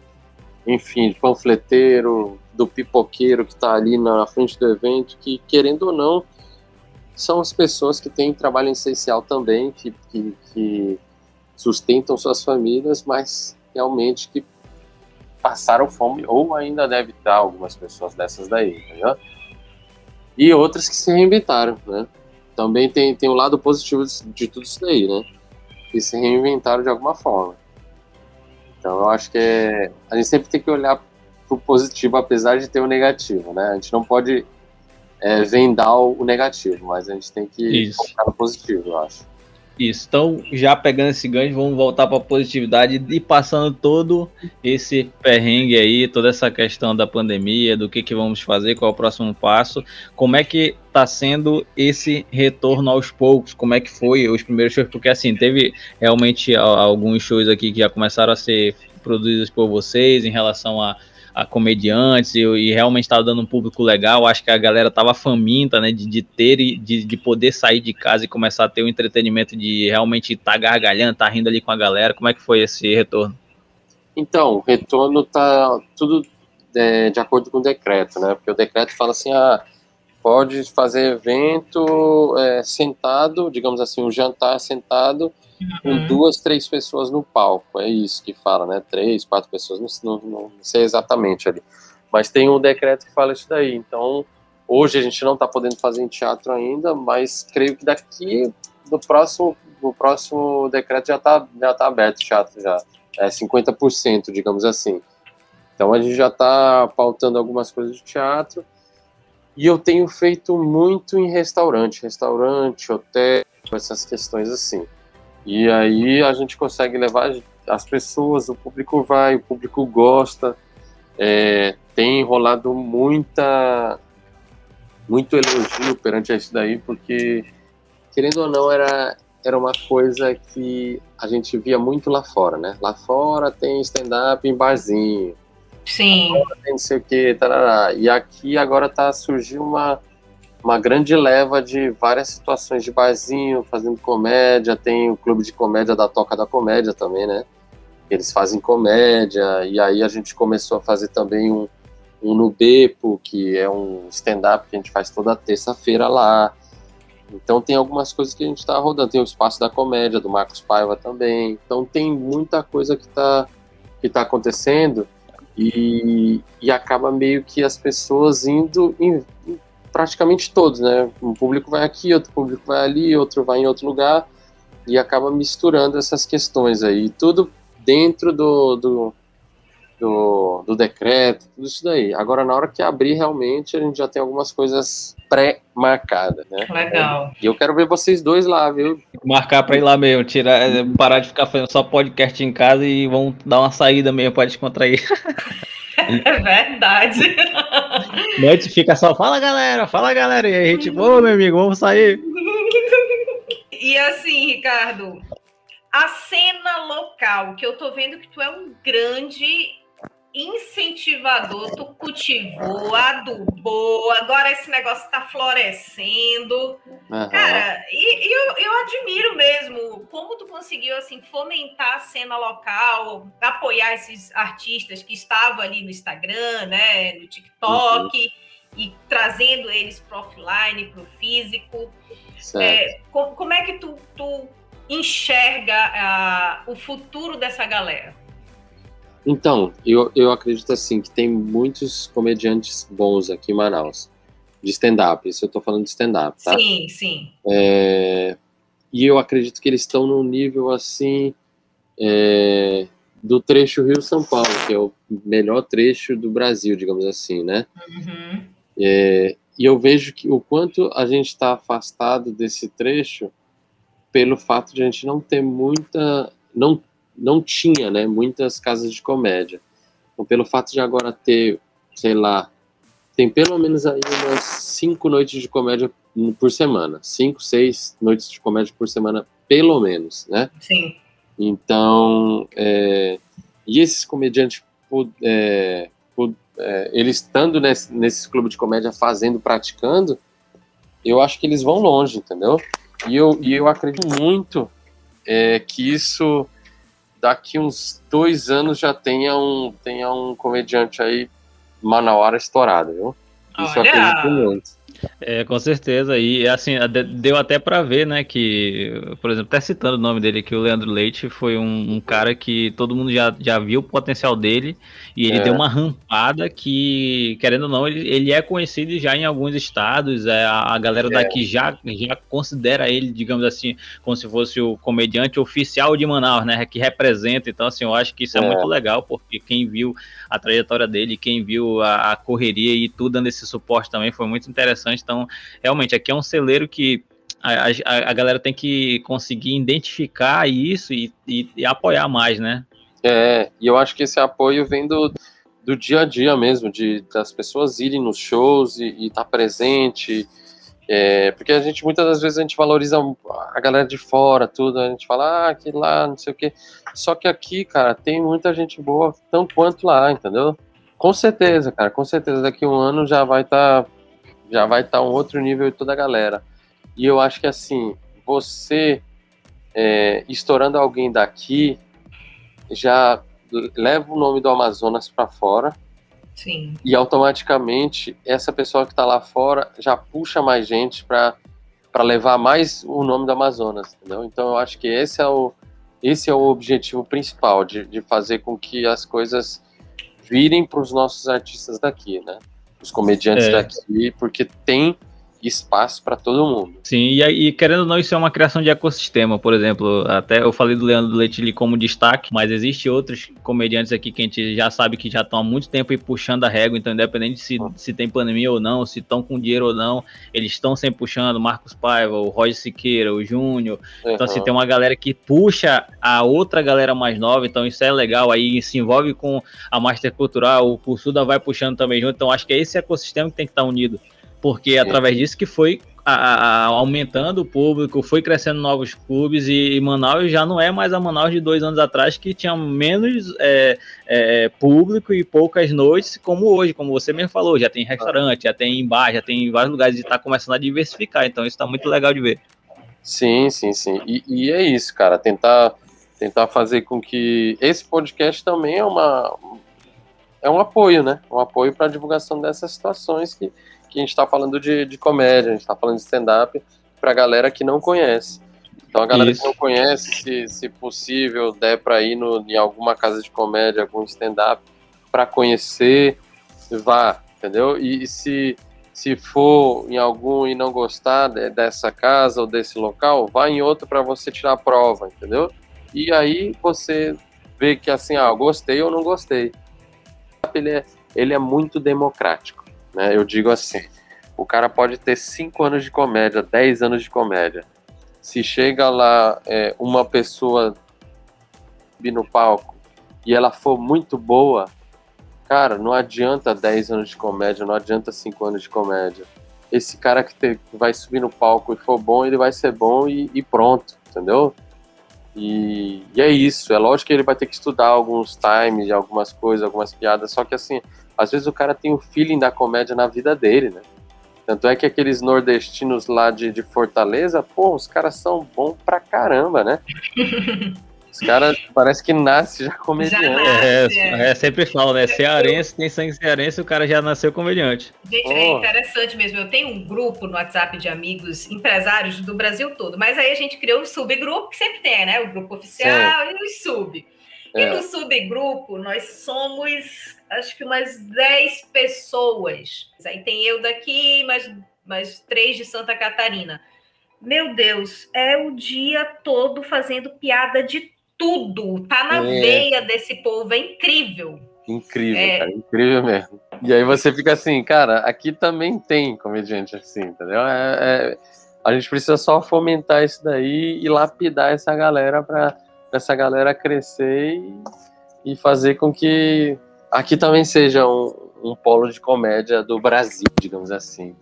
enfim, panfleteiro, do pipoqueiro que está ali na frente do evento, que querendo ou não, são as pessoas que têm trabalho essencial também, que, que, que sustentam suas famílias, mas realmente que passaram fome, ou ainda deve estar algumas pessoas dessas daí, entendeu? E outras que se reinventaram, né? Também tem, tem o um lado positivo de tudo isso daí, né? Que se reinventaram de alguma forma. Então eu acho que é, a gente sempre tem que olhar pro positivo, apesar de ter o negativo, né? A gente não pode é, vendar o negativo, mas a gente tem que Isso. focar no positivo, eu acho. Isso, então já pegando esse gancho, vamos voltar para a positividade e passando todo esse perrengue aí, toda essa questão da pandemia, do que, que vamos fazer, qual é o próximo passo, como é que está sendo esse retorno aos poucos, como é que foi os primeiros shows, porque assim, teve realmente alguns shows aqui que já começaram a ser produzidos por vocês em relação a a comediantes e, e realmente estava dando um público legal. Acho que a galera tava faminta, né, de, de ter e de, de poder sair de casa e começar a ter o um entretenimento de realmente estar tá gargalhando, tá rindo ali com a galera. Como é que foi esse retorno? Então, o retorno tá tudo é, de acordo com o decreto, né? Porque o decreto fala assim, ah, pode fazer evento é, sentado, digamos assim, um jantar sentado com uhum. duas, três pessoas no palco. É isso que fala, né? Três, quatro pessoas, não, não, não sei exatamente ali. Mas tem um decreto que fala isso daí. Então, hoje a gente não está podendo fazer em teatro ainda, mas creio que daqui do próximo, do próximo decreto já está já tá aberto o teatro já. É 50%, digamos assim. Então a gente já está pautando algumas coisas de teatro. E eu tenho feito muito em restaurante, restaurante, hotel, essas questões assim. E aí a gente consegue levar as pessoas, o público vai, o público gosta. É, tem rolado muita muito elogio perante isso daí, porque querendo ou não era era uma coisa que a gente via muito lá fora, né? Lá fora tem stand-up em barzinho. Sim. tem não sei o que. E aqui agora tá surgindo uma uma grande leva de várias situações de barzinho, fazendo comédia, tem o clube de comédia da Toca da Comédia também, né? Eles fazem comédia, e aí a gente começou a fazer também um, um no Bepo, que é um stand-up que a gente faz toda terça-feira lá. Então tem algumas coisas que a gente está rodando. Tem o Espaço da Comédia, do Marcos Paiva também. Então tem muita coisa que está que tá acontecendo e, e acaba meio que as pessoas indo em, praticamente todos, né? Um público vai aqui, outro público vai ali, outro vai em outro lugar e acaba misturando essas questões aí. Tudo dentro do, do, do, do decreto, tudo isso daí. Agora, na hora que abrir, realmente, a gente já tem algumas coisas pré-marcadas, né? Legal. E eu quero ver vocês dois lá, viu? Marcar pra ir lá mesmo, tirar, parar de ficar fazendo só podcast em casa e vão dar uma saída mesmo para descontrair. É verdade. Noite fica só, fala galera, fala galera. E aí a gente, ô meu amigo, vamos sair. E assim, Ricardo, a cena local, que eu tô vendo que tu é um grande incentivador, tu cultivou, adubou, agora esse negócio tá florescendo. Uhum. Cara, e, e eu, eu, admiro mesmo como tu conseguiu assim fomentar a cena local, apoiar esses artistas que estavam ali no Instagram, né, no TikTok. Uhum. E trazendo eles para offline, para o físico. É, como, como, é que tu, tu enxerga uh, o futuro dessa galera? Então, eu, eu acredito assim que tem muitos comediantes bons aqui em Manaus, de stand-up. Isso eu tô falando de stand-up, tá? Sim, sim. É, e eu acredito que eles estão num nível assim é, do trecho Rio-São Paulo, que é o melhor trecho do Brasil, digamos assim, né? Uhum. É, e eu vejo que o quanto a gente está afastado desse trecho pelo fato de a gente não ter muita, não não tinha, né, muitas casas de comédia. Então, pelo fato de agora ter, sei lá, tem pelo menos aí umas cinco noites de comédia por semana, cinco, seis noites de comédia por semana, pelo menos, né? Sim. Então, é, e esses comediantes, é, é, eles estando nesse, nesses clubes de comédia fazendo, praticando, eu acho que eles vão longe, entendeu? E eu, e eu acredito muito é, que isso daqui uns dois anos já tenha um, tenha um comediante aí manauara estourado, viu? Isso Olha. eu acredito muito. É, com certeza. E assim, deu até para ver, né, que, por exemplo, até citando o nome dele aqui, o Leandro Leite foi um, um cara que todo mundo já, já viu o potencial dele e ele é. deu uma rampada que, querendo ou não, ele, ele é conhecido já em alguns estados. É, a, a galera é. daqui já, já considera ele, digamos assim, como se fosse o comediante oficial de Manaus, né, que representa. Então, assim, eu acho que isso é, é muito legal, porque quem viu a trajetória dele, quem viu a, a correria e tudo dando esse suporte também foi muito interessante interessante. Então, realmente, aqui é um celeiro que a, a, a galera tem que conseguir identificar isso e, e, e, apoiar mais, né? É, e eu acho que esse apoio vem do, do dia a dia mesmo, de das pessoas irem nos shows e estar tá presente. É, porque a gente, muitas das vezes, a gente valoriza a galera de fora, tudo, a gente fala, ah, que lá, não sei o quê. Só que aqui, cara, tem muita gente boa, tanto quanto lá, entendeu? Com certeza, cara, com certeza. Daqui a um ano já vai estar tá, já vai estar tá um outro nível de toda a galera. E eu acho que assim, você é, estourando alguém daqui já leva o nome do Amazonas para fora. Sim. E automaticamente essa pessoa que está lá fora já puxa mais gente para para levar mais o nome do Amazonas, entendeu? Então eu acho que esse é o esse é o objetivo principal de, de fazer com que as coisas virem para os nossos artistas daqui, né? Os comediantes é. daqui, porque tem espaço para todo mundo. Sim, e, e, querendo ou não, isso é uma criação de ecossistema, por exemplo, até eu falei do Leandro Leite como destaque, mas existe outros comediantes aqui que a gente já sabe que já estão há muito tempo aí puxando a régua, então independente se, se tem pandemia ou não, se estão com dinheiro ou não, eles estão sempre puxando, Marcos Paiva, o Roger Siqueira, o Júnior, uhum. então se assim, tem uma galera que puxa a outra galera mais nova, então isso é legal, aí se envolve com a Master Cultural, o Cursuda vai puxando também junto, então acho que é esse ecossistema que tem que estar unido porque é através disso que foi a, a, aumentando o público, foi crescendo novos clubes e, Manaus já não é mais a Manaus de dois anos atrás que tinha menos é, é, público e poucas noites como hoje, como você mesmo falou, já tem restaurante, já tem bar, já tem vários lugares e está começando a diversificar, então isso está muito legal de ver. Sim, sim, sim. E, e, é isso, cara, tentar tentar fazer com que esse podcast também é uma é um apoio, né? Um apoio para a divulgação dessas situações que que a gente está falando de, de comédia, a gente está falando de stand-up para a galera que não conhece. Então a galera Isso. que não conhece, se, se possível, der para ir no, em alguma casa de comédia, algum stand-up, para conhecer, vá, entendeu? E, e, se, se for em algum e não gostar de, dessa casa ou desse local, vá em outro para você tirar a prova, entendeu? E aí você vê que assim, ah, gostei ou não gostei. Ele é, ele é muito democrático. Né? Eu digo assim, o cara pode ter 5 anos de comédia, 10 anos de comédia. Se chega lá é, uma pessoa no palco e ela for muito boa, cara, não adianta 10 anos de comédia, não adianta 5 anos de comédia. Esse cara que, te, vai subir no palco e for bom, ele vai ser bom e, e pronto, entendeu? E, e, é isso. É lógico que ele vai ter que estudar alguns times, algumas coisas, algumas piadas, só que assim, às vezes o cara tem o feeling da comédia na vida dele, né? Tanto é que aqueles nordestinos lá de, de Fortaleza, pô, os caras são bons pra caramba, né? Os caras parece que nasce já comediante. Já nasce, é, é. é, sempre falo, né? Cearense, tem sangue cearense, o cara já nasceu comediante. Gente, oh. é interessante mesmo. Eu tenho um grupo no WhatsApp de amigos empresários do Brasil todo, mas aí a gente criou um subgrupo que sempre tem, né? O grupo oficial Sim. e o sub. E é. no subgrupo, nós somos, acho que umas 10 pessoas. Aí tem eu daqui, mais, mais três de Santa Catarina. Meu Deus, é o dia todo fazendo piada de tudo. Tá na é. veia desse povo, é incrível. Incrível, é. cara, incrível mesmo. E aí você fica assim, cara, aqui também tem comediante assim, entendeu? É, é, a gente precisa só fomentar isso daí e lapidar essa galera para essa galera crescer e, e, fazer com que aqui também seja um, um polo de comédia do Brasil, digamos assim.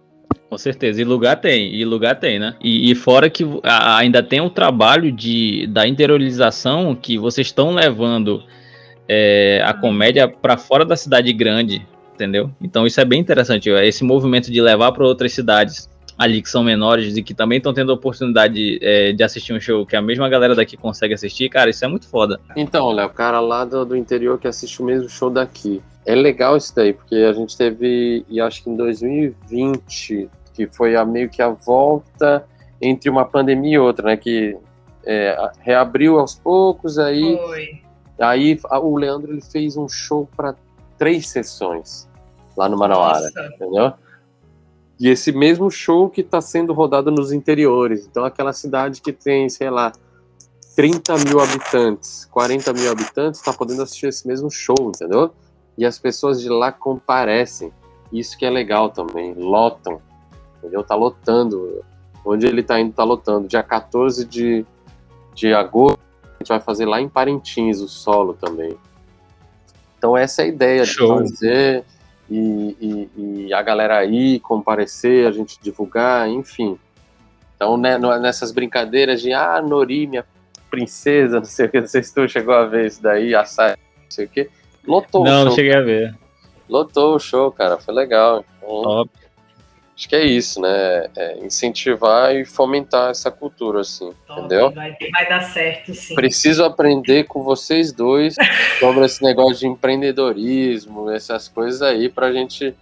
Com certeza, e lugar tem, e lugar tem, né? E, e fora que a, ainda tem o trabalho de, da interiorização que vocês estão levando é, a comédia para fora da cidade grande, entendeu? Então isso é bem interessante, esse movimento de levar para outras cidades ali que são menores e que também estão tendo a oportunidade é, de assistir um show que a mesma galera daqui consegue assistir, cara, isso é muito foda. Então, Léo, o cara lá do, do interior que assiste o mesmo show daqui. É legal isso daí, porque a gente teve, e acho que em 2020, que foi a, meio que a volta entre uma pandemia e outra, né? Que é, reabriu aos poucos, aí. Foi. Aí o Leandro ele fez um show para três sessões lá no Manauara, Nossa. entendeu? E esse mesmo show que está sendo rodado nos interiores. Então, aquela cidade que tem, sei lá, 30 mil habitantes, 40 mil habitantes, está podendo assistir esse mesmo show, entendeu? E as pessoas de lá comparecem. Isso que é legal também, lotam, entendeu? Tá lotando. Onde ele tá indo, tá lotando. Dia 14 de, de agosto, a gente vai fazer lá em Parintins o solo também. Então, essa é a ideia Show. de fazer e, e, e, a galera aí comparecer, a gente divulgar, enfim. Então, né, nessas brincadeiras de, ah, Nori, minha princesa, não sei o que, não sei se tu chegou a ver isso daí, a saia, não sei o que, lotou. Não, não cheguei a ver. Lotou o show, cara, foi legal. Então, Top. Acho que é isso, né? É incentivar e fomentar essa cultura, assim, entendeu? Vai, vai dar certo, sim. Preciso aprender com vocês dois sobre esse negócio de empreendedorismo, essas coisas aí, pra gente,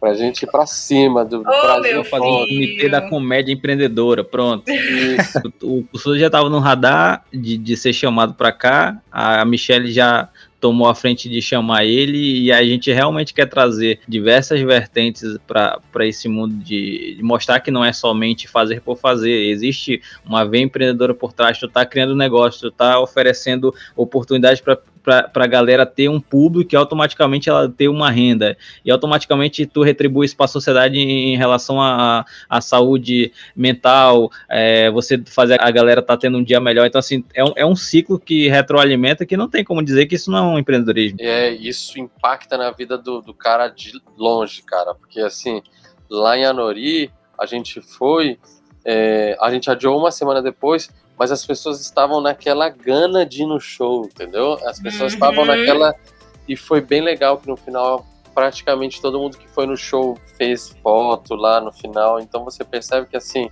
pra gente ir pra cima do Ô, Brasil. fazer um filho. comitê da comédia empreendedora, pronto. Isso. O, o Souza já estava no radar de, de ser chamado para cá, a Michelle já tomou a frente de chamar ele e a gente realmente quer trazer diversas vertentes para esse mundo de, de mostrar que não é somente fazer por fazer, existe uma veia empreendedora por trás, tu tá criando negócio, tu tá oferecendo oportunidades para para a galera ter um público e automaticamente ela ter uma renda e automaticamente tu retribui isso para a sociedade em, relação à saúde mental, é, você fazer a galera tá tendo um dia melhor. Então, assim, é um, é um ciclo que retroalimenta que não tem como dizer que isso não é um empreendedorismo. É, isso impacta na vida do, do cara de longe, cara. Porque assim, lá em Anori, a gente foi, é, a gente adiou uma semana depois, mas as pessoas estavam naquela gana de ir no show, entendeu? As pessoas Uhum. estavam naquela. E foi bem legal que no final, praticamente todo mundo que foi no show fez foto lá no final. Então você percebe que assim.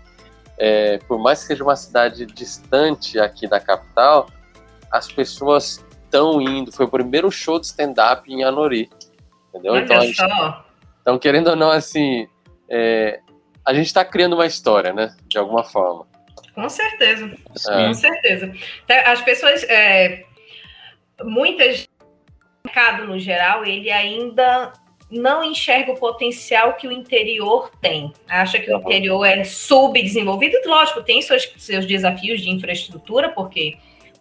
é, por mais que seja uma cidade distante aqui da capital, as pessoas estão indo. Foi o primeiro show de stand-up em Anori. Entendeu? Então, gente, então, querendo ou não, assim, é, a gente está criando uma história, né? De alguma forma. Com certeza. É. Com certeza. Tá, As pessoas, é, muitas, o mercado no geral, ele ainda não enxerga o potencial que o interior tem. Acha que o interior é subdesenvolvido. Lógico, tem seus, seus desafios de infraestrutura, porque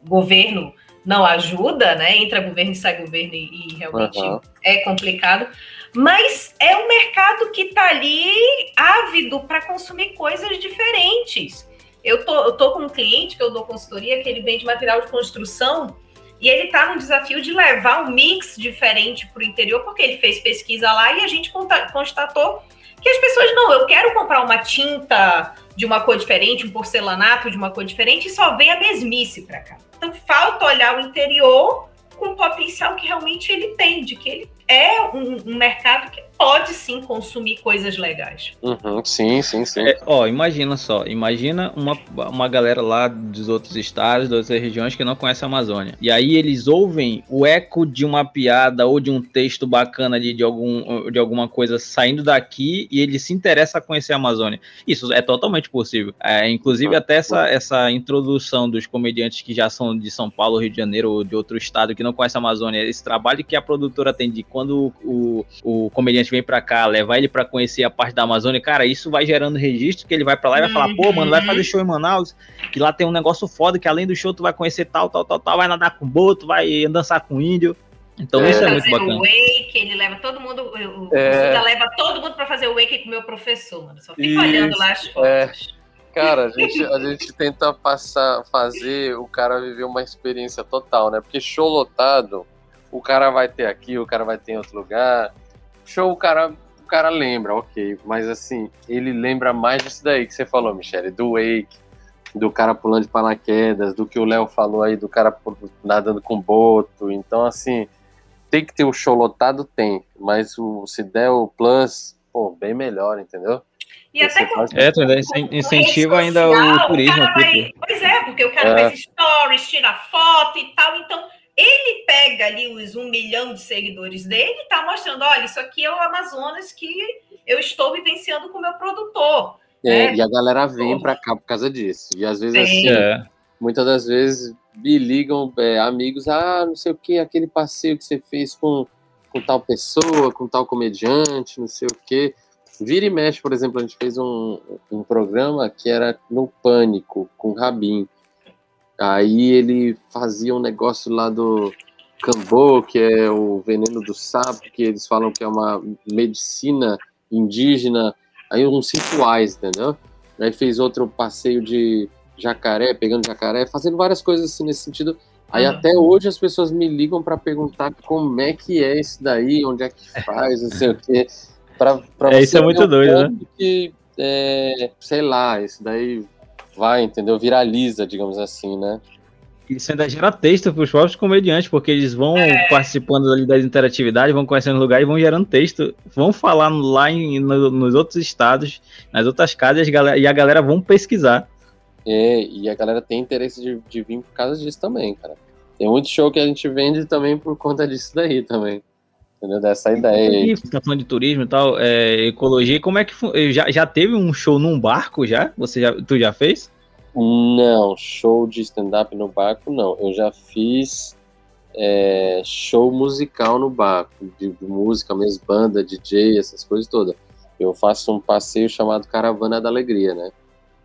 o governo não ajuda, né? Entra governo e sai governo e, e realmente Uhum. é complicado. Mas é um mercado que está ali ávido para consumir coisas diferentes. Eu tô, eu tô com um cliente que eu dou consultoria, que ele vende material de construção, e ele está no desafio de levar um mix diferente para o interior, porque ele fez pesquisa lá e a gente constatou que as pessoas, não, eu quero comprar uma tinta de uma cor diferente, um porcelanato de uma cor diferente, e só vem a mesmice para cá. Então falta olhar o interior com o potencial que realmente ele tem, de que ele é um, um mercado que pode sim consumir coisas legais. Uhum, sim, sim, sim. É, ó, imagina só, imagina uma, uma galera lá dos outros estados, das outras regiões que não conhece a Amazônia. E aí eles ouvem o eco de uma piada ou de um texto bacana ali, de, algum, de alguma coisa saindo daqui e ele se interessa a conhecer a Amazônia. Isso é totalmente possível. É, inclusive, até essa, essa introdução dos comediantes que já são de São Paulo, Rio de Janeiro ou de outro estado que não conhece a Amazônia, esse trabalho que a produtora tem de quando o, o comediante vem pra cá, levar ele pra conhecer a parte da Amazônia, cara, isso vai gerando registro que ele vai pra lá e vai falar, pô, mano, vai fazer show em Manaus, que lá tem um negócio foda, que além do show tu vai conhecer tal, tal, tal, tal, vai nadar com boto, vai dançar com índio. Então É. isso é muito bacana. o wake, ele leva todo mundo, o É. Suda leva todo mundo para fazer o wake com o meu professor, mano. Só fica Isso, olhando lá as é. fotos. Cara, a gente, a gente tenta passar, fazer o cara viver uma experiência total, né? Porque show lotado, o cara vai ter aqui, o cara vai ter em outro lugar. Show, o cara, o cara lembra, ok. Mas assim, ele lembra mais disso daí que você falou, Michele, do wake, do cara pulando de paraquedas, do que o Léo falou aí, do cara nadando com boto. Então, assim, tem que ter o show lotado, tem. Mas o, se der o plus, pô, bem melhor, entendeu? E até faz- É, incentiva ainda social, o turismo cara aqui, vai-. Pois é, porque o cara É. faz stories, tira foto e tal. Então, ele pega ali os um milhão de seguidores dele e tá mostrando: olha, isso aqui é o Amazonas que eu estou vivenciando com o meu produtor. É, É. E a galera vem pra cá por causa disso. E às vezes, Sim. assim, É. muitas das vezes me ligam é, amigos, ah, não sei o que, aquele passeio que você fez com, com tal pessoa, com tal comediante, não sei o que. Vira e mexe, por exemplo, a gente fez um, um programa que era no Pânico, com o Rabin. Aí ele fazia um negócio lá do Cambô, que é o veneno do sapo, que eles falam que é uma medicina indígena, aí uns rituais, entendeu? Aí fez outro passeio de jacaré, pegando jacaré, fazendo várias coisas assim nesse sentido. Aí Uhum. até hoje as pessoas me ligam para perguntar como é que é isso daí, onde é que faz, não sei o quê. Pra, pra É, você isso é muito doido, né? Que, é, sei lá, isso daí vai, entendeu? Viraliza, digamos assim, né? Isso ainda gera texto para os próprios comediantes, porque eles vão é. participando ali das interatividades, vão conhecendo lugares, vão gerando texto, vão falar lá em, no, nos outros estados, nas outras casas, e a galera vão pesquisar. É, e a galera tem interesse de, de vir por causa disso também, cara. Tem muito show que a gente vende também por conta disso daí também. Entendeu? Dessa ideia. E tá falando de turismo e tal, é, ecologia, como é que já, já teve um show num barco já? Você já, tu já fez? Não, show de stand-up no barco não. Eu já fiz é, show musical no barco, de, de, música mesmo, banda, DJ, essas coisas todas. Eu faço um passeio chamado Caravana da Alegria, né?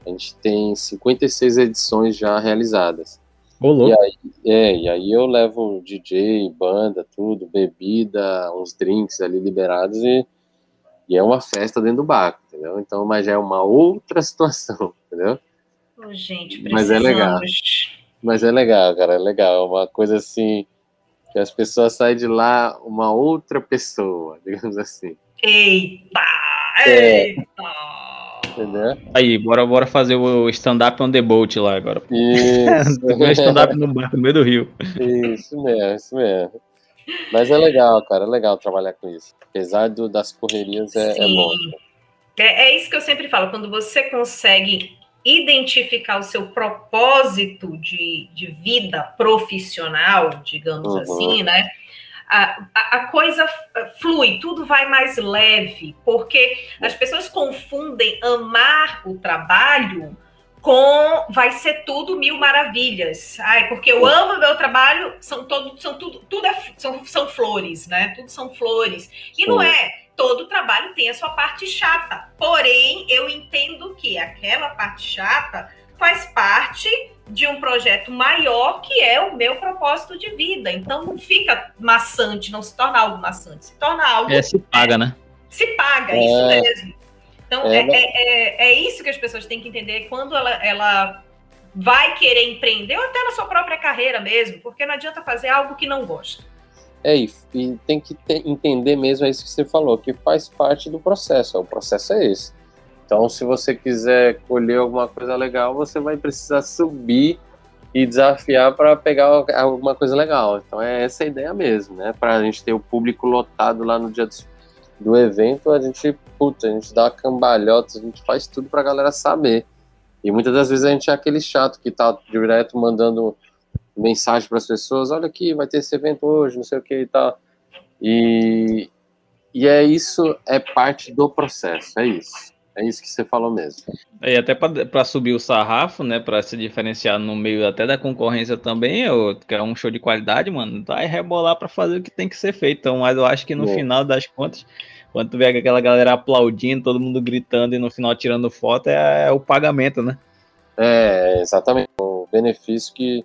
A gente tem 56 edições já realizadas. Olô. E aí, é, e aí eu levo DJ, banda, tudo, bebida, uns drinks ali liberados e, e é uma festa dentro do barco, entendeu? Então, mas já é uma outra situação, entendeu? Oh, gente, precisamos. Mas é legal. Mas é legal, cara, é legal. É uma coisa assim que as pessoas saem de lá uma outra pessoa, digamos assim. Eita! É. Entendeu? Aí, bora, bora fazer o stand-up on the boat lá agora. Isso. stand-up no barco, no meio do rio. Isso mesmo, isso mesmo. Mas é legal, cara, é legal trabalhar com isso. Apesar do, das correrias, é, é bom. É, é isso que eu sempre falo, quando você consegue identificar o seu propósito de, de vida profissional, digamos uhum. assim, né? A, a, coisa flui, tudo vai mais leve, porque as pessoas confundem amar o trabalho com vai ser tudo mil maravilhas. Ai, porque eu amo meu trabalho, são todo, são tudo, tudo é, são, são flores, né? Tudo são flores. E não é. Todo trabalho tem a sua parte chata. Porém, eu entendo que aquela parte chata faz parte de um projeto maior que é o meu propósito de vida. Então não fica maçante, não se torna algo maçante, se torna algo. É, se paga, né? Se paga, é, isso mesmo. Então é, é, é, é, isso que as pessoas têm que entender quando ela, ela vai querer empreender, ou até na sua própria carreira mesmo, porque não adianta fazer algo que não gosta. É, e, e tem que ter, entender mesmo, é isso que você falou, que faz parte do processo. O processo é esse então, se você quiser colher alguma coisa legal, você vai precisar subir e desafiar para pegar alguma coisa legal. Então, é essa a ideia mesmo, né? Para a gente ter o público lotado lá no dia do, do evento, a gente, puta, a gente dá uma cambalhota, a gente faz tudo para a galera saber. E muitas das vezes a gente é aquele chato que tá direto mandando mensagem para as pessoas: olha aqui, vai ter esse evento hoje, não sei o que e tal. E, e é isso, é parte do processo, é isso. É isso que você falou mesmo. E até para subir o sarrafo, né? Para se diferenciar no meio até da concorrência também, eu quero um show de qualidade, mano. Vai rebolar para fazer o que tem que ser feito. Então, mas eu acho que no é. final das contas, quando tu vê aquela galera aplaudindo, todo mundo gritando e no final tirando foto, é, é o pagamento, né? É, exatamente. O benefício que,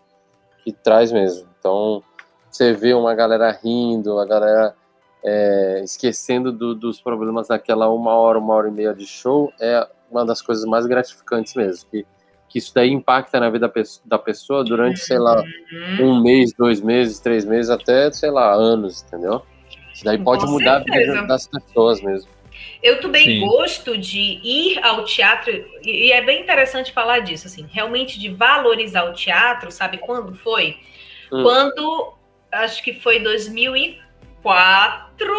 que traz mesmo. Então, você vê uma galera rindo, a galera é, esquecendo do, dos problemas daquela uma hora, uma hora e meia de show, é uma das coisas mais gratificantes mesmo. Que, que isso daí impacta na vida da pessoa durante, sei lá, uhum. um mês, dois meses, três meses, até, sei lá, anos, entendeu? Isso daí pode Com mudar certeza. a vida das pessoas mesmo. Eu também Sim. gosto de ir ao teatro, e é bem interessante falar disso, assim, realmente de valorizar o teatro, sabe quando foi? Hum. Quando, acho que foi 2004, quatro.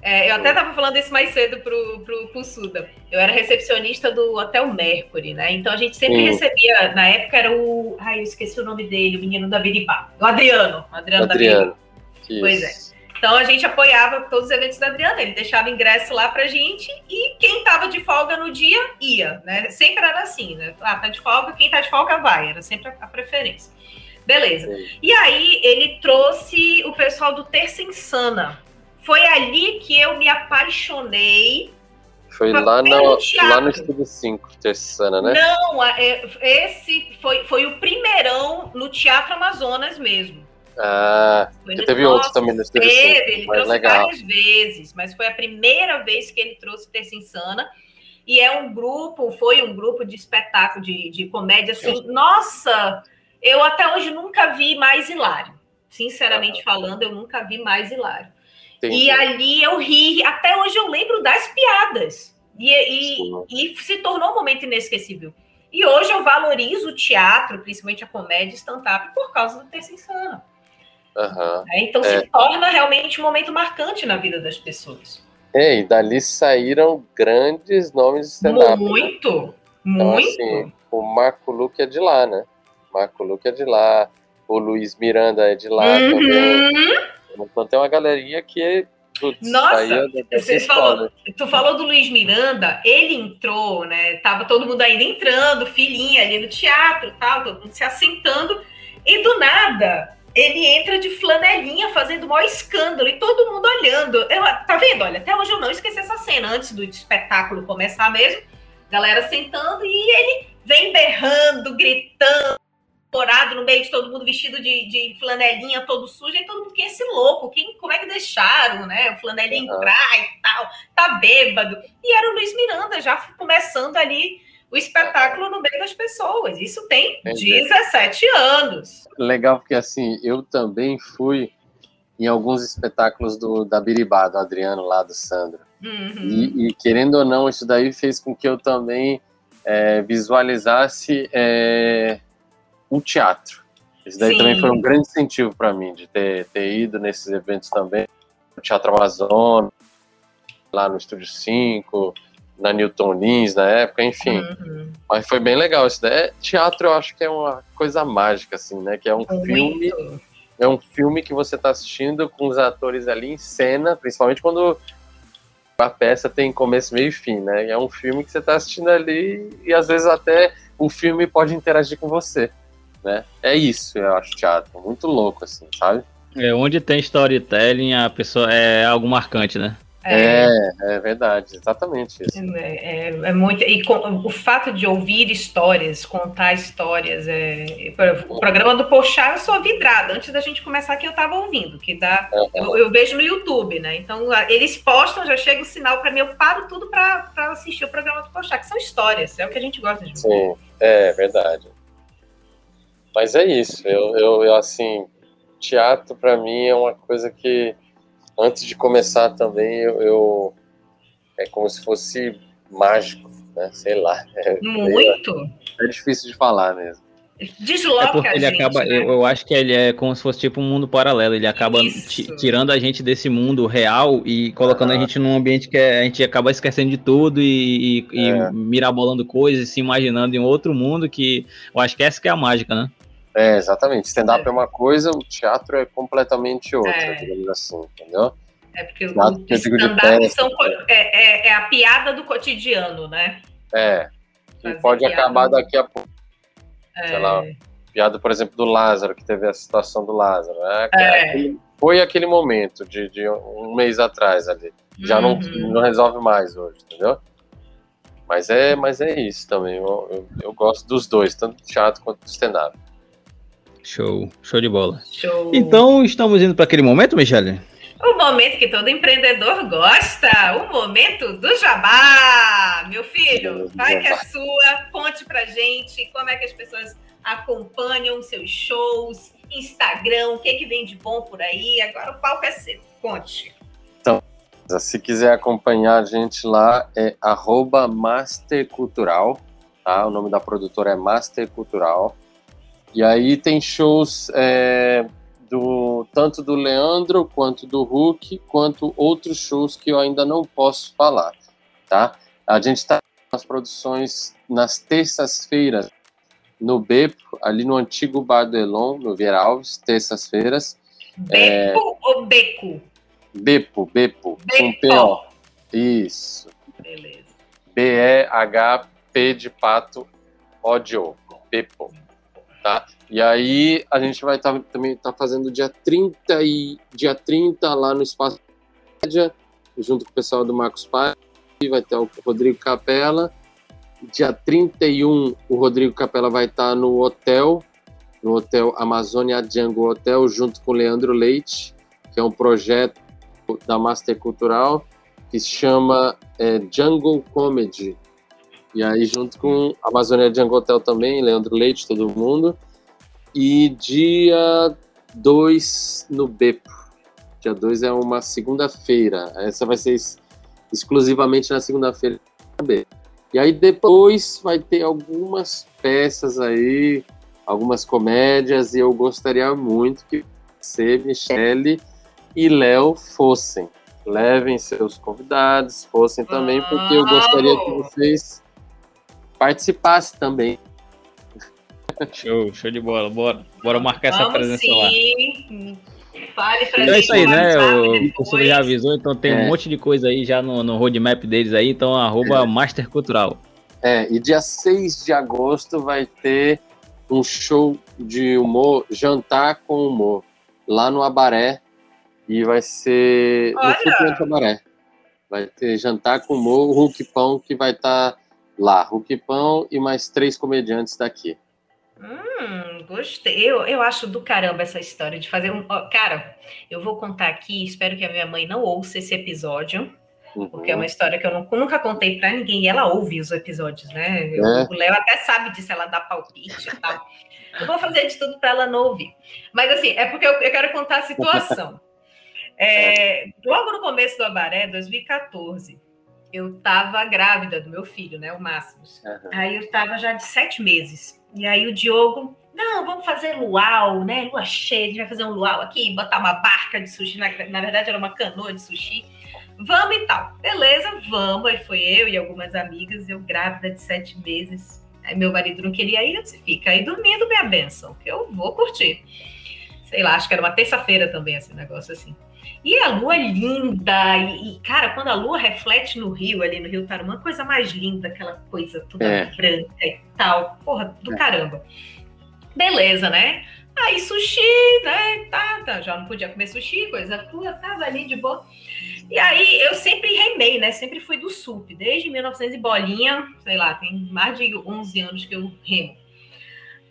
É, eu até estava falando isso mais cedo pro, pro, pro Suda. Eu era recepcionista do Hotel Mercury, né? Então a gente sempre recebia, na época era o. Ai, eu esqueci o nome dele, o menino da Biribá. O Adriano. O Adriano, Adriano. da Biribá. Pois é. Então a gente apoiava todos os eventos da Adriana, ele deixava ingresso lá pra gente e quem tava de folga no dia ia, né? Sempre era assim, né? Ah, tá de folga, quem tá de folga vai, era sempre a preferência. Beleza. E aí ele trouxe o pessoal do Terça Insana. Foi ali que eu me apaixonei. Foi lá no, lá no Estúdio 5, Terça Insana, né? Não, é, esse foi, foi o primeirão no Teatro Amazonas mesmo. Ah, teve outro também no Estúdio 5. Ele trouxe legal. várias vezes, mas foi a primeira vez que ele trouxe Terça Insana. E é um grupo, foi um grupo de espetáculo, de, de comédia, assim, nossa eu até hoje nunca vi mais hilário. Sinceramente ah, falando, eu nunca vi mais hilário. Entendi. E ali eu ri, até hoje eu lembro das piadas. E, e, e, se tornou um momento inesquecível. E hoje eu valorizo o teatro, principalmente a comédia stand-up, por causa do Terça Insana. Aham. É, Então É. se torna realmente um momento marcante na vida das pessoas. É, e dali saíram grandes nomes de stand-up. né? Muito, Então, muito. assim, o Marco Luque é de lá, né? Marco Luque é de lá. O Luiz Miranda é de lá também. Uhum. Então tem uma galerinha que é. Putz, Nossa, dessa você escola. Tu falou do Luiz Miranda, ele entrou, né? Tava todo mundo ainda entrando, filhinha ali no teatro, tal, todo mundo se assentando, e do nada ele entra de flanelinha fazendo o maior escândalo e todo mundo olhando. Eu, tá vendo? Olha, até hoje eu não esqueci essa cena antes do espetáculo começar mesmo. Galera sentando e ele vem berrando, gritando, corado no meio de todo mundo vestido de, de flanelinha, todo sujo, e todo mundo, quem é esse louco? Quem, como é que deixaram, né? O flanelinha Aham. entrar e tal, tá bêbado. E era o Luiz Miranda já começando ali o espetáculo no meio das pessoas. Isso tem Entendi. 17 anos. Legal, porque assim, eu também fui em alguns espetáculos do, da Biribá, do Adriano lá, do Sandro. Uhum. E, e, querendo ou não, isso daí fez com que eu também é, visualizasse é, o teatro. Isso daí Sim. também foi um grande incentivo para mim, de ter, ter ido nesses eventos também. No Teatro Amazonas, lá no Estúdio 5, na Newton Lins na época, enfim. Uhum. Mas foi bem legal isso daí. É, Teatro eu acho que é uma coisa mágica, assim, né? Que é um filme é um filme que você está assistindo com os atores ali em cena, principalmente quando a peça tem começo, meio e fim, né? É um filme que você está assistindo ali e às vezes até o filme pode interagir com você, né? É isso, eu acho teatro, muito louco assim, sabe? É, onde tem storytelling, a pessoa é algo marcante, né? É, É, é verdade, exatamente isso. é, é muito. E com- o fato de ouvir histórias, contar histórias. É, o programa do Pochá eu sou vidrada. Antes da gente começar aqui, eu estava ouvindo, que dá. Eu, eu vejo no YouTube, né? Então eles postam, já chega o sinal para mim, eu paro tudo para assistir o programa do Pochá, que são histórias, é o que a gente gosta de ver. Sim, é verdade. Mas é isso, eu, eu, eu assim, teatro para mim é uma coisa que antes de começar também eu, eu- é como se fosse mágico, né? Sei lá, é, Muito. é difícil de falar mesmo. Desloca É porque a ele gente, acaba, né? eu, eu acho que ele é como se fosse tipo um mundo paralelo. Ele acaba tirando a gente desse mundo real e colocando a Aham. gente num ambiente que é- a gente acaba esquecendo de tudo e, e, e É. mirabolando coisas, se imaginando em outro mundo que eu acho que essa que é a mágica, né? É, exatamente. Stand-up é. uma coisa, o teatro é completamente outra, É. digamos assim, entendeu? É porque Teatro o stand-up são co- é, é- é a piada do cotidiano, né? É. E pode acabar daqui a pouco. É, Sei lá, Piada, por exemplo, do Lázaro, que teve a situação do Lázaro. Né? É. Aquele- Foi aquele momento de, de um mês atrás ali. Já não, Uhum. não resolve mais hoje, entendeu? Mas é, mas é isso também. Eu, eu, eu gosto dos dois, tanto do teatro quanto do stand-up. Show, show de bola. Show. Então, estamos indo para aquele momento, Michele? O momento que todo empreendedor gosta, o momento do jabá. Meu filho, vai que é sua, conte pra gente como é que as pessoas acompanham seus shows, Instagram, o que que vem de bom por aí. Agora o palco é seu, conte. Se quiser acompanhar a gente lá, é arroba mastercultural, tá? O nome da produtora é Master Cultural. E aí tem shows é, do tanto do Leandro, quanto do Hulk, quanto outros shows que eu ainda não posso falar, tá? A gente está nas produções nas terças-feiras no Bepo, ali no antigo Bar do Elon, no Vieira Alves, terças-feiras. Beco ou beco? Bepo, Bepo, com Bepo. P-O. Isso. Beleza. B-E-H-P de pato, O de ovo. Bepo. Tá? E aí a gente vai tá, também tá fazendo dia 30 e dia 30 lá no Espaço Média, junto com o pessoal do Marcos Pai, vai ter o Rodrigo Capela. Dia 31 o Rodrigo Capela vai estar no hotel, no hotel Amazônia Django Hotel, junto com o Leandro Leite, que é um projeto da Master Cultural que se chama é, Jungle Comedy. E aí, junto com a Amazônia Jungle Hotel também, Leandro Leite, todo mundo. E dia 2 no Bepo. Dia 2 é uma segunda-feira. Essa vai ser ex- exclusivamente na segunda-feira. E aí depois vai ter algumas peças aí, algumas comédias, e eu gostaria muito que você, Michele e Léo fossem. Levem seus convidados, fossem também, porque eu gostaria que vocês participassem também. Show, show de bola. Bora, bora marcar Vamos essa presença sim. lá. Fale pra Então é gente isso aí, no né? O professor já avisou, então tem É. um monte de coisa aí já no, no roadmap deles aí, então arroba Master Cultural. É, e dia 6 de agosto vai ter um show de humor, jantar com humor, lá no Abaré. E vai ser no Olha! Flutuante Abaré. Vai ter jantar com humor, o Hulk Pão que vai estar lá. Pão e mais três comediantes daqui. Hum, gostei. Eu, eu acho do caramba essa história de fazer um. Cara, eu vou contar aqui, espero que a minha mãe não ouça esse episódio, Uhum. porque é uma história que eu não- nunca contei pra ninguém e ela ouve os episódios, né? Eu- É. O Léo até sabe disso, ela dá palpite e tal. Eu vou fazer de tudo pra ela não ouvir. Mas assim, é porque eu, eu quero contar a situação. É, logo no começo do Abaré, 2014, eu tava grávida do meu filho, né? O Máximos. Uhum. Aí eu estava já de sete meses. E aí o Diogo, não, vamos fazer luau, né? Lua cheia, a gente vai fazer um luau aqui, botar uma barca de sushi. Na, na verdade, era uma canoa de sushi. Vamos e tal. Beleza, vamos. Aí foi eu e algumas amigas, eu grávida de sete meses. Aí meu marido não queria ir, eu disse, fica aí dormindo, minha benção, que eu vou curtir. Sei lá, acho que era uma terça-feira também, esse negócio assim. E a lua linda, e, cara, quando a lua reflete no rio, ali no Rio Tarumã, coisa mais linda, aquela coisa toda É. branca e tal, porra, do É. caramba. Beleza, né? Aí sushi, né? Tá, tá, já não podia comer sushi, coisa crua, tava ali de boa. E aí eu sempre remei, né? Sempre fui do SUP, desde 1900 e bolinha, sei lá, tem mais de 11 anos que eu remo.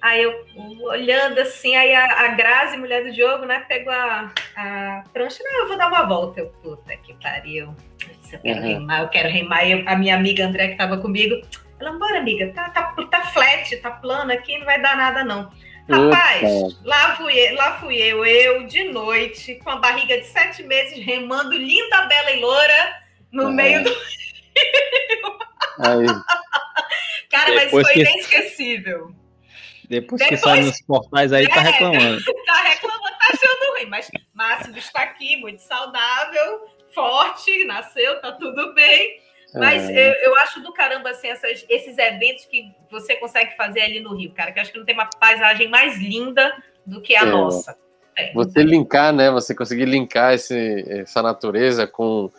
Aí eu olhando assim, aí a, a Grazi, mulher do Diogo, né, pegou a, a prancha, não, eu vou dar uma volta. Eu, puta que pariu. Eu quero Uhum. remar, eu quero remar. Eu- a minha amiga André, que tava comigo, ela, bora, amiga, tá, tá, tá flat, tá plano aqui, não vai dar nada, não. Rapaz, lá fui, eu, lá fui eu, eu de noite, com a barriga de sete meses, remando linda, bela e loura, no Ah. meio do. Aí, Cara, mas Depois foi que- inesquecível. Depois, que Depois- sai nos portais aí, tá É. reclamando. Tá reclamando, tá achando ruim, mas Máximo está aqui, muito saudável, forte, nasceu, tá tudo bem. Mas é, eu, eu acho do caramba assim, essas- esses eventos que você consegue fazer ali no Rio, cara, que eu acho que não tem uma paisagem mais linda do que a É. nossa. Você linkar, né? Você conseguir linkar esse, essa natureza com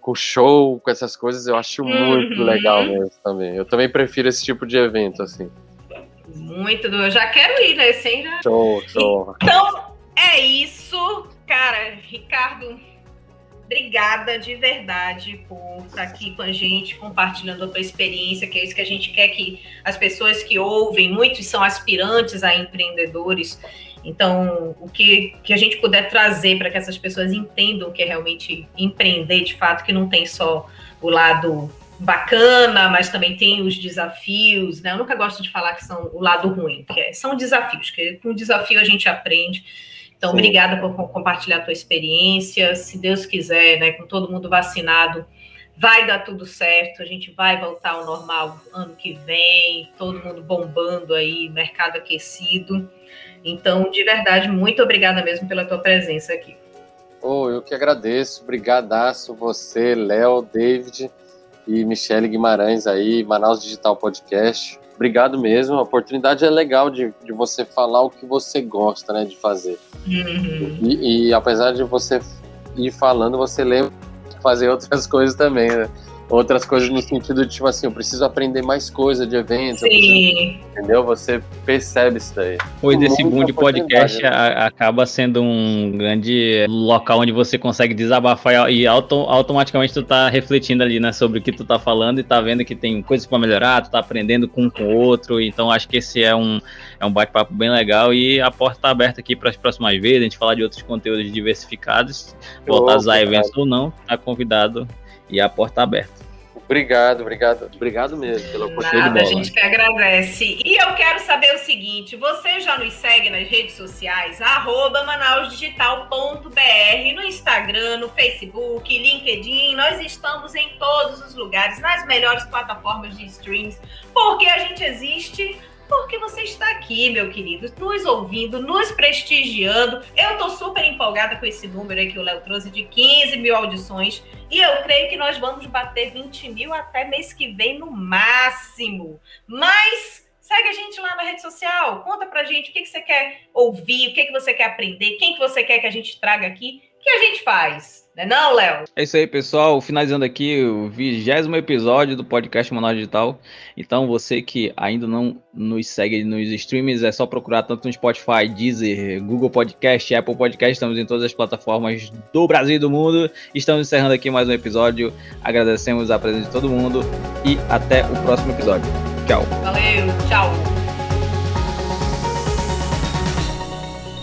com show, com essas coisas, eu acho muito Uhum. legal mesmo também. Eu também prefiro esse tipo de evento, assim. Muito do. Eu já quero ir nesse, hein? Já Show, show. Então, é isso. Cara, Ricardo, obrigada de verdade por estar aqui com a gente, compartilhando a tua experiência, que é isso que a gente quer que as pessoas que ouvem, muitos são aspirantes a empreendedores. Então, o que, que a gente puder trazer para que essas pessoas entendam o que é realmente empreender de fato, que não tem só o lado bacana, mas também tem os desafios, né? Eu nunca gosto de falar que são o lado ruim, que é- são desafios, que com desafio a gente aprende. Então, Sim. obrigada por co- compartilhar a tua experiência. Se Deus quiser, né, com todo mundo vacinado, vai dar tudo certo. A gente vai voltar ao normal ano que vem, todo mundo bombando aí, mercado aquecido. Então, de verdade, muito obrigada mesmo pela tua presença aqui. Oh, eu que agradeço. Brigadaço você, Léo, David e Michele Guimarães aí, Manaus Digital Podcast. Obrigado mesmo. A oportunidade é legal de, de você falar o que você gosta né, de fazer. Uhum. E, e apesar de você ir falando, você lembra de fazer outras coisas também, né? Outras coisas no sentido de, tipo assim, eu preciso aprender mais coisa de evento, eu preciso- Sim, entendeu? Você percebe isso daí. Pois Muita esse boom de podcast a- acaba sendo um grande local onde você consegue desabafar e auto- automaticamente tu tá refletindo ali, né, sobre o que tu tá falando e tá vendo que tem coisas para melhorar, tu tá aprendendo com um com o outro, então acho que esse é um, é um bate-papo bem legal e a porta tá aberta aqui para as próximas vezes, a gente falar de outros conteúdos diversificados, voltar a eventos ou não, tá convidado e a porta tá aberta. Obrigado, obrigado, obrigado mesmo pela oportunidade. a gente que agradece. E eu quero saber o seguinte: você já nos segue nas redes sociais? Arroba manausdigital.br, no Instagram, no Facebook, LinkedIn. Nós estamos em todos os lugares, nas melhores plataformas de streams, porque a gente existe porque você está aqui, meu querido, nos ouvindo, nos prestigiando. Eu estou super empolgada com esse número aí que o Léo trouxe de 15 mil audições. E eu creio que nós vamos bater 20 mil até mês que vem no máximo. Mas segue a gente lá na rede social. Conta pra gente o que, que você quer ouvir, o que, que você quer aprender, quem que você quer que a gente traga aqui. Que a gente faz? Não é não, Léo? É isso aí, pessoal. Finalizando aqui o vigésimo episódio do podcast Manual Digital. Então, você que ainda não nos segue nos streams, é só procurar tanto no Spotify, Deezer, Google Podcast, Apple Podcast. Estamos em todas as plataformas do Brasil e do mundo. Estamos encerrando aqui mais um episódio. Agradecemos a presença de todo mundo e até o próximo episódio. Tchau. Valeu, tchau.